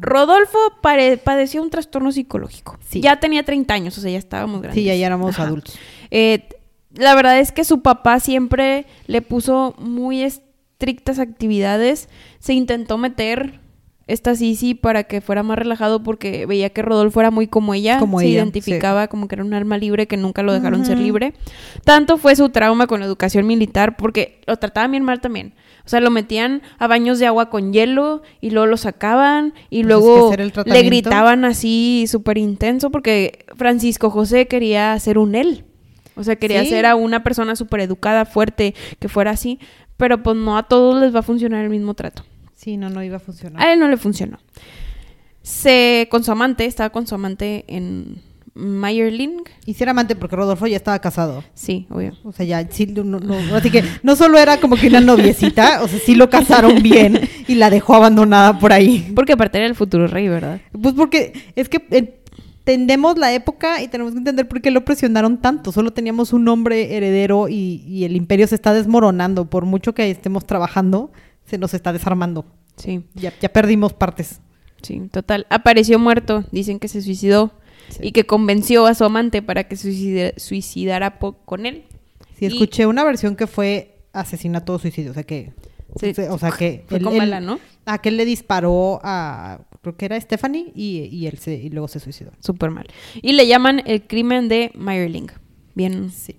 Rodolfo pare- padeció un trastorno psicológico. Sí. Ya tenía 30 años, o sea, ya estábamos grandes. sí, ya, ya éramos Ajá. adultos. Eh, la verdad es que su papá siempre le puso muy estrictas actividades. Se intentó meter esta Sisi para que fuera más relajado porque veía que Rodolfo era muy como ella. Como se ella, identificaba como que era un alma libre que nunca lo dejaron ser libre. Tanto fue su trauma con la educación militar porque lo trataban bien mal también. O sea, lo metían a baños de agua con hielo y luego lo sacaban y Pues es que luego le gritaban así súper intenso porque Francisco José quería ser un él. O sea, quería Sí. ser a una persona súper educada, fuerte, que fuera así. Pero pues no a todos les va a funcionar el mismo trato. Sí, no, no iba a funcionar. A él no le funcionó. Se, con su amante, estaba con su amante en Mayerling. Y si era amante porque Rodolfo ya estaba casado. Sí, obvio. O sea, ya, sí, no, no- así que no solo era como que una noviecita, o sea, sí lo casaron bien y la dejó abandonada por ahí. Porque aparte era el futuro rey, ¿verdad? Pues porque es que entendemos la época y tenemos que entender por qué lo presionaron tanto. Solo teníamos un hombre heredero y, y el imperio se está desmoronando. Por mucho que estemos trabajando, se nos está desarmando. Sí, Ya, ya perdimos partes. sí, total. Apareció muerto. Dicen que se suicidó. Sí. Y que convenció a su amante para que se suicida- suicidara con él. Sí, Y- escuché una versión que fue asesinato o suicidio. O sea que... Sí, o sea que... fue él- con él- bala, ¿no? A que él le disparó a... Creo que era Stephanie y, y él se, y luego se suicidó. Súper mal. Y le llaman el crimen de Mayerling. Bien, Sí.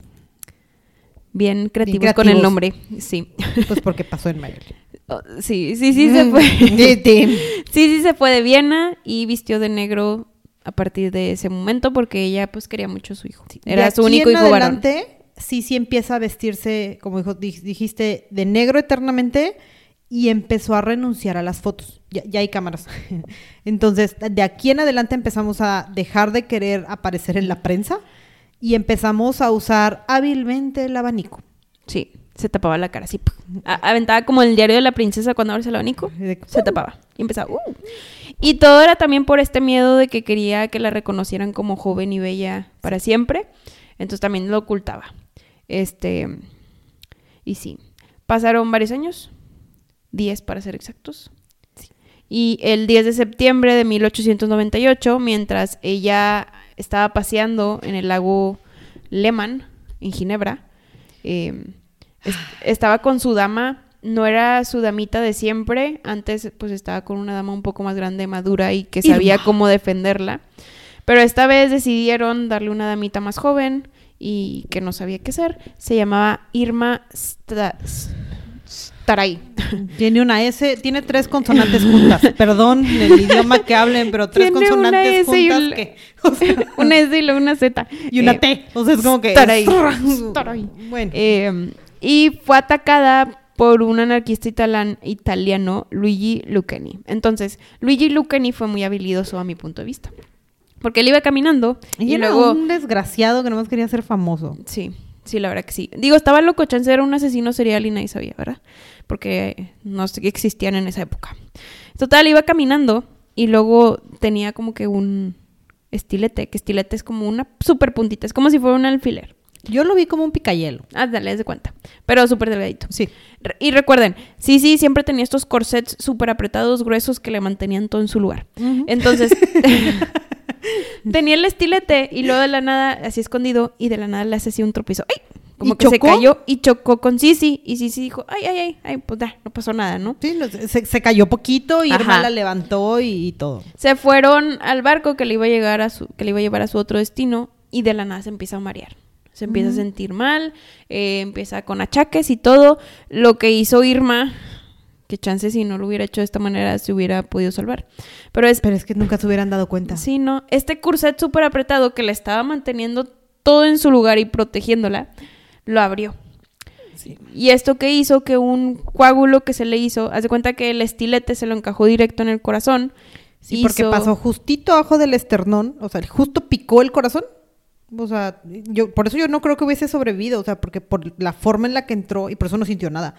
Bien creativos con el nombre. Sí. Pues porque pasó en Mayer. Oh, sí, sí, sí se fue. Sí, sí. Sí, sí se fue de Viena y vistió de negro a partir de ese momento porque ella pues quería mucho a su hijo. Era De su único en hijo varón. adelante, Sisi empieza a vestirse, como dijo, di- dijiste, de negro eternamente y empezó a renunciar a las fotos. Ya, ya hay cámaras. Entonces, de aquí en adelante empezamos a dejar de querer aparecer en la prensa y empezamos a usar hábilmente el abanico. Sí, se tapaba la cara así. aventaba como el diario de la princesa cuando abres el abanico. Se tapaba y empezaba. "Uh". Y todo era también por este miedo de que quería que la reconocieran como joven y bella para siempre. Entonces también lo ocultaba. Este. Y sí. Pasaron varios años. 10 para ser exactos. Y el 10 de septiembre de 1898, mientras ella estaba paseando en el lago Lehmann, en Ginebra, eh, es- estaba con su dama, no era su damita de siempre, antes pues estaba con una dama un poco más grande, madura y que sabía Irma. cómo defenderla, pero esta vez decidieron darle una damita más joven y que no sabía qué hacer, se llamaba Irma Sta- Staray. Tiene una S, tiene tres consonantes juntas. Perdón el idioma que hablen, pero tres Tiene una consonantes S juntas un- que- o sea, una S y luego una Z. y una Eh, T. O sea, es como que. Staray. Staray. Bueno. Eh, y fue atacada por un anarquista italiano, Luigi Lucchini. Entonces, Luigi Lucchini fue muy habilidoso a mi punto de vista. Porque él iba caminando y, y era luego... un desgraciado que nomás quería ser famoso. Sí, sí, la verdad que sí. Digo, estaba loco, chance era un asesino serial y nadie sabía, ¿verdad? Porque no existían en esa época. Total, iba caminando y luego tenía como que un estilete, que estilete es como una super puntita, es como si fuera un alfiler. Yo lo vi como un picayelo. Ah, dale, haz de cuenta. Pero súper delgadito. Sí. Re- Y recuerden, sí, sí, siempre tenía estos corsets súper apretados, gruesos, que le mantenían todo en su lugar. Entonces, tenía el estilete y luego de la nada, así escondido, y de la nada le hace así un tropiezo. ¡Ay! Como ¿Y que se cayó y chocó con Sisi. Y Sisi dijo, ay, ay, ay, ay, pues ya, no pasó nada, ¿no? Sí, se, se cayó poquito y Irma la levantó y, y todo. Se fueron al barco que le iba a llegar a su, que le iba a llevar a su otro destino, y de la nada se empieza a marear. Se empieza a sentir mal, eh, empieza con achaques y todo. Lo que hizo Irma, que chance si no lo hubiera hecho de esta manera se hubiera podido salvar. Pero es, Pero es que nunca se hubieran dado cuenta. sí, no, este corset súper apretado que le estaba manteniendo todo en su lugar y protegiéndola, lo abrió. Y esto que hizo que un coágulo que se le hizo, haz de cuenta que el estilete se lo encajó directo en el corazón. Sí, porque hizo- pasó justito abajo del esternón, o sea, justo picó el corazón. O sea, yo por eso yo no creo que hubiese sobrevivido, o sea, porque por la forma en la que entró y por eso no sintió nada.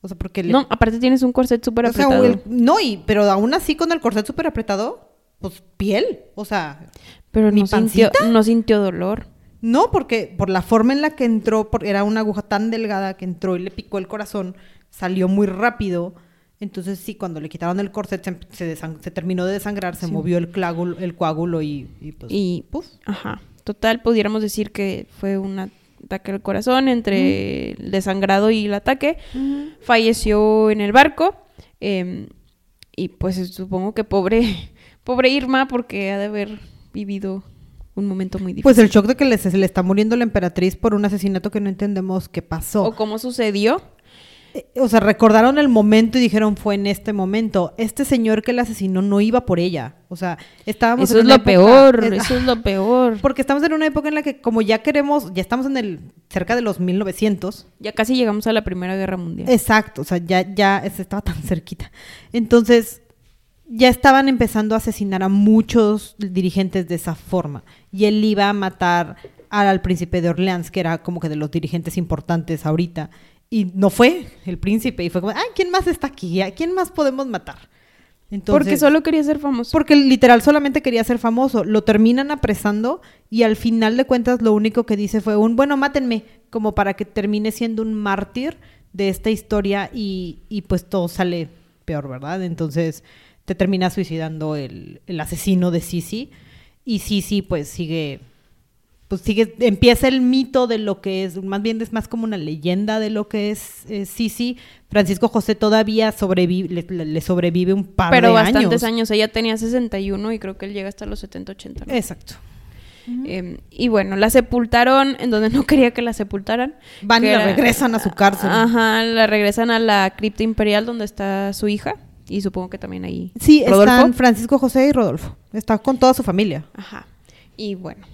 O sea, porque le No, aparte tienes un corset súper o sea, apretado. el- no, y pero aún así con el corset súper apretado, pues piel, o sea, pero ¿mi no sintió, no sintió dolor. No, porque por la forma en la que entró, porque era una aguja tan delgada que entró y le picó el corazón, salió muy rápido. Entonces sí, cuando le quitaron el corset se, se terminó de desangrar, se movió el, el coágulo y, y pues... y, ajá, total, pudiéramos decir que fue un ataque al corazón entre el desangrado y el ataque. Falleció en el barco. eh, y pues supongo que pobre, pobre Irma, porque ha de haber vivido un momento muy difícil. Pues el shock de que le, se le está muriendo la emperatriz por un asesinato que no entendemos qué pasó. o cómo sucedió. Eh, O sea, recordaron el momento y dijeron fue en este momento. Este señor que la asesinó no iba por ella. O sea, estábamos Eso en es una lo época- peor, eh, eso es lo peor. Porque estamos en una época en la que como ya queremos, ya estamos en el cerca de los 1900. Ya casi llegamos a la Primera Guerra Mundial. Exacto, o sea, ya ya es- estaba tan cerquita. Entonces, ya estaban empezando a asesinar a muchos dirigentes de esa forma. Y él iba a matar al, al príncipe de Orleans, que era como que de los dirigentes importantes ahorita. Y no fue el príncipe. Y fue como, ay, ¿quién más está aquí? ¿A quién más podemos matar? Entonces, porque solo quería ser famoso. porque literal solamente quería ser famoso. Lo terminan apresando y al final de cuentas lo único que dice fue un, bueno, mátenme, como para que termine siendo un mártir de esta historia y, y pues todo sale peor, ¿verdad? Entonces te termina suicidando el, el asesino de Sisi y Sisi pues sigue, pues sigue, empieza el mito de lo que es, más bien es más como una leyenda de lo que es eh, Sisi. Francisco José todavía sobrevive, le, sobrevive un par Pero de bastantes años. años. Ella tenía 61 y creo que él llega hasta los 70, 80. ¿no? Exacto. Eh, y bueno, la sepultaron en donde no quería que la sepultaran. Van y la era- regresan a su cárcel. Ajá, la regresan a la cripta imperial donde está su hija. Y supongo que también ahí. Sí, Rodolfo. están Francisco José y Rodolfo. Está con toda su familia. Ajá. Y bueno,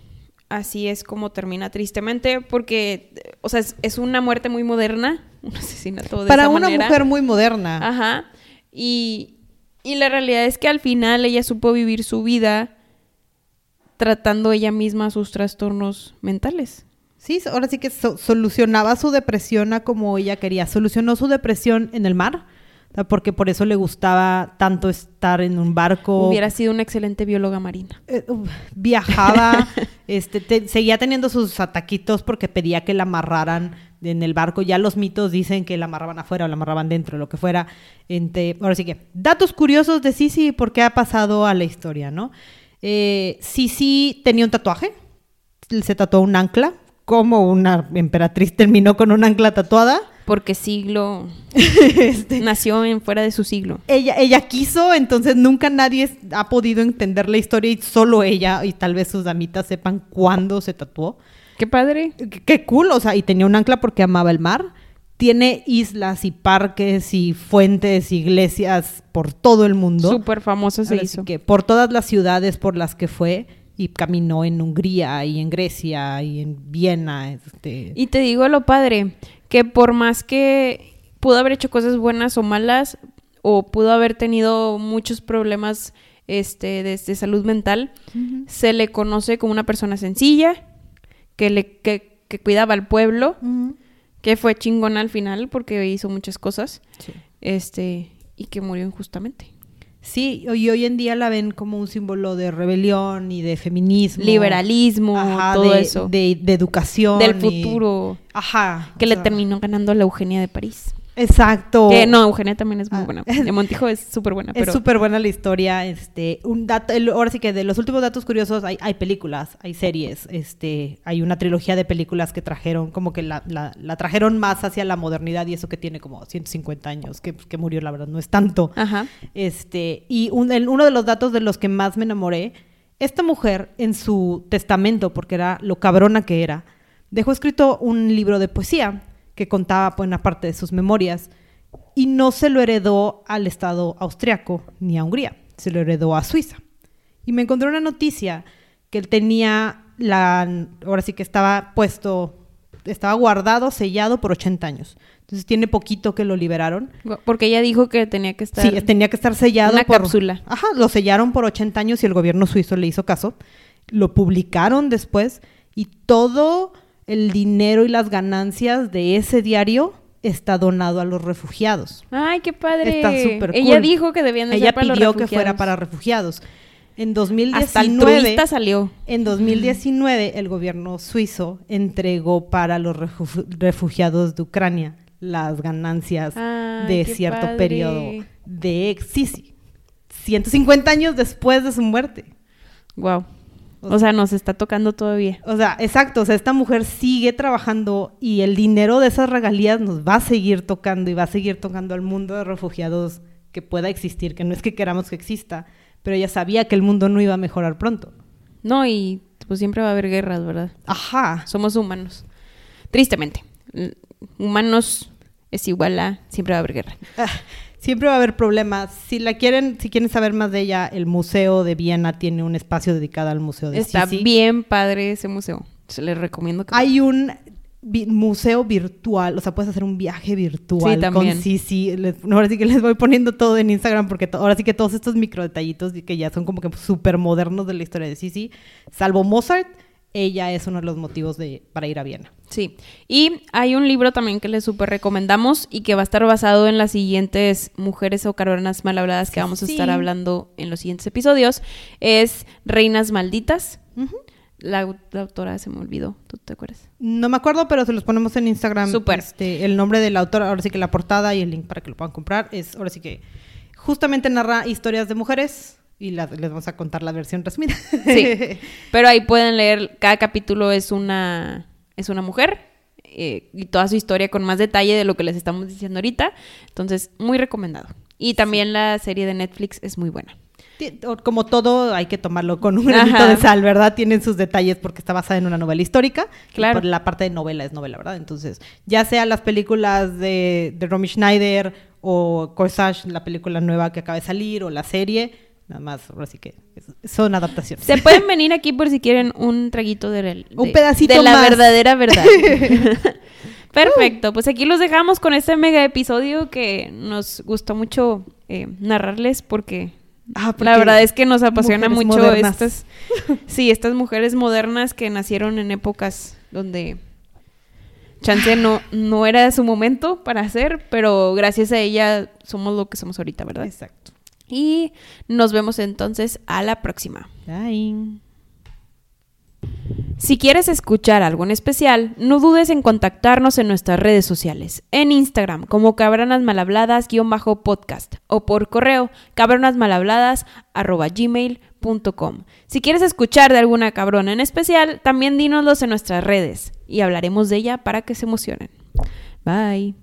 así es como termina tristemente, porque, o sea, es, es una muerte muy moderna, un asesinato de Para esa una manera. mujer muy moderna. Ajá. Y, y la realidad es que al final ella supo vivir su vida tratando ella misma sus trastornos mentales. Sí, ahora sí que so- solucionaba su depresión a como ella quería. Solucionó su depresión en el mar, porque por eso le gustaba tanto estar en un barco. Hubiera sido una excelente bióloga marina. Eh, viajaba, este, te- seguía teniendo sus ataquitos porque pedía que la amarraran en el barco. Ya los mitos dicen que la amarraban afuera o la amarraban dentro, lo que fuera. Ente- ahora sí que, datos curiosos de Sisi y por qué ha pasado a la historia, ¿no? Eh, Sisi tenía un tatuaje, se tatuó un ancla, como una emperatriz terminó con un ancla tatuada. Porque siglo Este, nació en fuera de su siglo. ella, ella quiso, entonces nunca nadie ha podido entender la historia y solo ella y tal vez sus damitas sepan cuándo se tatuó. Qué padre. Qué, qué cool, o sea, y tenía un ancla porque amaba el mar. Tiene islas y parques y fuentes, iglesias por todo el mundo. Súper famoso se Ahora hizo. que por todas las ciudades por las que fue y caminó en Hungría y en Grecia y en Viena. Este, Y te digo lo padre, que por más que pudo haber hecho cosas buenas o malas, o pudo haber tenido muchos problemas este, de, de salud mental, se le conoce como una persona sencilla, que, le, que, que cuidaba al pueblo, que fue chingona al final porque hizo muchas cosas, Sí. este, y que murió injustamente. Sí, y hoy en día la ven como un símbolo de rebelión y de feminismo. Liberalismo, Ajá, todo de, eso. De, de educación. Del y- futuro, Ajá. que le sea, terminó ganando a la Eugenia de París. Exacto. Que no, Eugenia también es muy Ah. buena. De Montijo es súper buena, Es súper buena la historia. Este, un dato, el- ahora sí que de los últimos datos curiosos hay, hay películas, hay series. Este, hay una trilogía de películas que trajeron, como que la, la- la trajeron más hacia la modernidad y eso que tiene como 150 años, que, que murió, la verdad, no es tanto. Ajá. Este, y un- el- uno de los datos de los que más me enamoré, esta mujer en su testamento, porque era lo cabrona que era, dejó escrito un libro de poesía que contaba buena parte de sus memorias y no se lo heredó al Estado austriaco ni a Hungría, se lo heredó a Suiza. Y me encontré una noticia que él tenía la, ahora sí que estaba puesto, estaba guardado, sellado por 80 años. Entonces tiene poquito que lo liberaron. Porque ella dijo que tenía que estar... Sí, tenía que estar sellado Una por cápsula. Ajá, lo sellaron por 80 años y el gobierno suizo le hizo caso. Lo publicaron después y todo el dinero y las ganancias de ese diario está donado a los refugiados. Ay, qué padre. Está súper Ella cool. dijo que debían de Ella ser para los pidió que fuera para refugiados. En Hasta 2019 altruista salió. en 2019 el gobierno suizo entregó para los refu- refugiados de Ucrania las ganancias Ay, de cierto padre. periodo de ex Sisi. 150 años después de su muerte. Wow. O sea, nos está tocando todavía. O sea, exacto, o sea, esta mujer sigue trabajando y el dinero de esas regalías nos va a seguir tocando y va a seguir tocando al mundo de refugiados que pueda existir, que no es que queramos que exista, pero ella sabía que el mundo no iba a mejorar pronto. No, y pues siempre va a haber guerras, ¿verdad? Ajá. Somos humanos. Tristemente. Humanos es igual a siempre va a haber guerra. Ah, Siempre va a haber problemas. Si la quieren, si quieren saber más de ella, el Museo de Viena tiene un espacio dedicado al Museo de Está Sisi. bien padre ese museo. Se les recomiendo que Hay un vi- museo virtual, o sea, puedes hacer un viaje virtual Sí, también. con Sisi. Les- ahora sí que les voy poniendo todo en Instagram porque ahora sí que todos estos micro detallitos que ya son como que súper modernos de la historia de Sisi, salvo Mozart, ella es uno de los motivos de, para ir a Viena. Sí, y hay un libro también que les súper recomendamos y que va a estar basado en las siguientes mujeres o caronas mal habladas que vamos a Sí. estar hablando en los siguientes episodios. Es Reinas Malditas. La, au- la autora se me olvidó, ¿tú te acuerdas? No me acuerdo, pero se los ponemos en Instagram. Súper. Este, el nombre del autor, ahora sí que la portada y el link para que lo puedan comprar. Es ahora sí que justamente narra historias de mujeres y la- les vamos a contar la versión resumida. Sí, pero ahí pueden leer, cada capítulo es una, es una mujer eh, y toda su historia con más detalle de lo que les estamos diciendo ahorita. Entonces, muy recomendado. Y también la serie de Netflix es muy buena. Como todo, hay que tomarlo con un granito Ajá. de sal, ¿verdad? Tienen sus detalles porque está basada en una novela histórica. Claro. por la parte de novela es novela, ¿verdad? Entonces, ya sea las películas de, de Romy Schneider o Corsage, la película nueva que acaba de salir, o la serie, Nada más, ahora sí que son adaptaciones. Se pueden venir aquí por si quieren un traguito de, de- Un pedacito de la más. verdadera verdad. Perfecto, pues aquí los dejamos con este mega episodio que nos gustó mucho eh, narrarles porque, Ah, porque la verdad es que nos apasiona mucho modernas. estas, sí, estas mujeres modernas que nacieron en épocas donde chance no, no era su momento para hacer, pero gracias a ella somos lo que somos ahorita, ¿verdad? Exacto. Y nos vemos entonces a la próxima. Bye. Si quieres escuchar algo en especial, no dudes en contactarnos en nuestras redes sociales, en Instagram como cabronasmalhabladas-podcast o por correo cabronasmalhabladas@gmail.com. Si quieres escuchar de alguna cabrona en especial, también dínoslos en nuestras redes y hablaremos de ella para que se emocionen. Bye.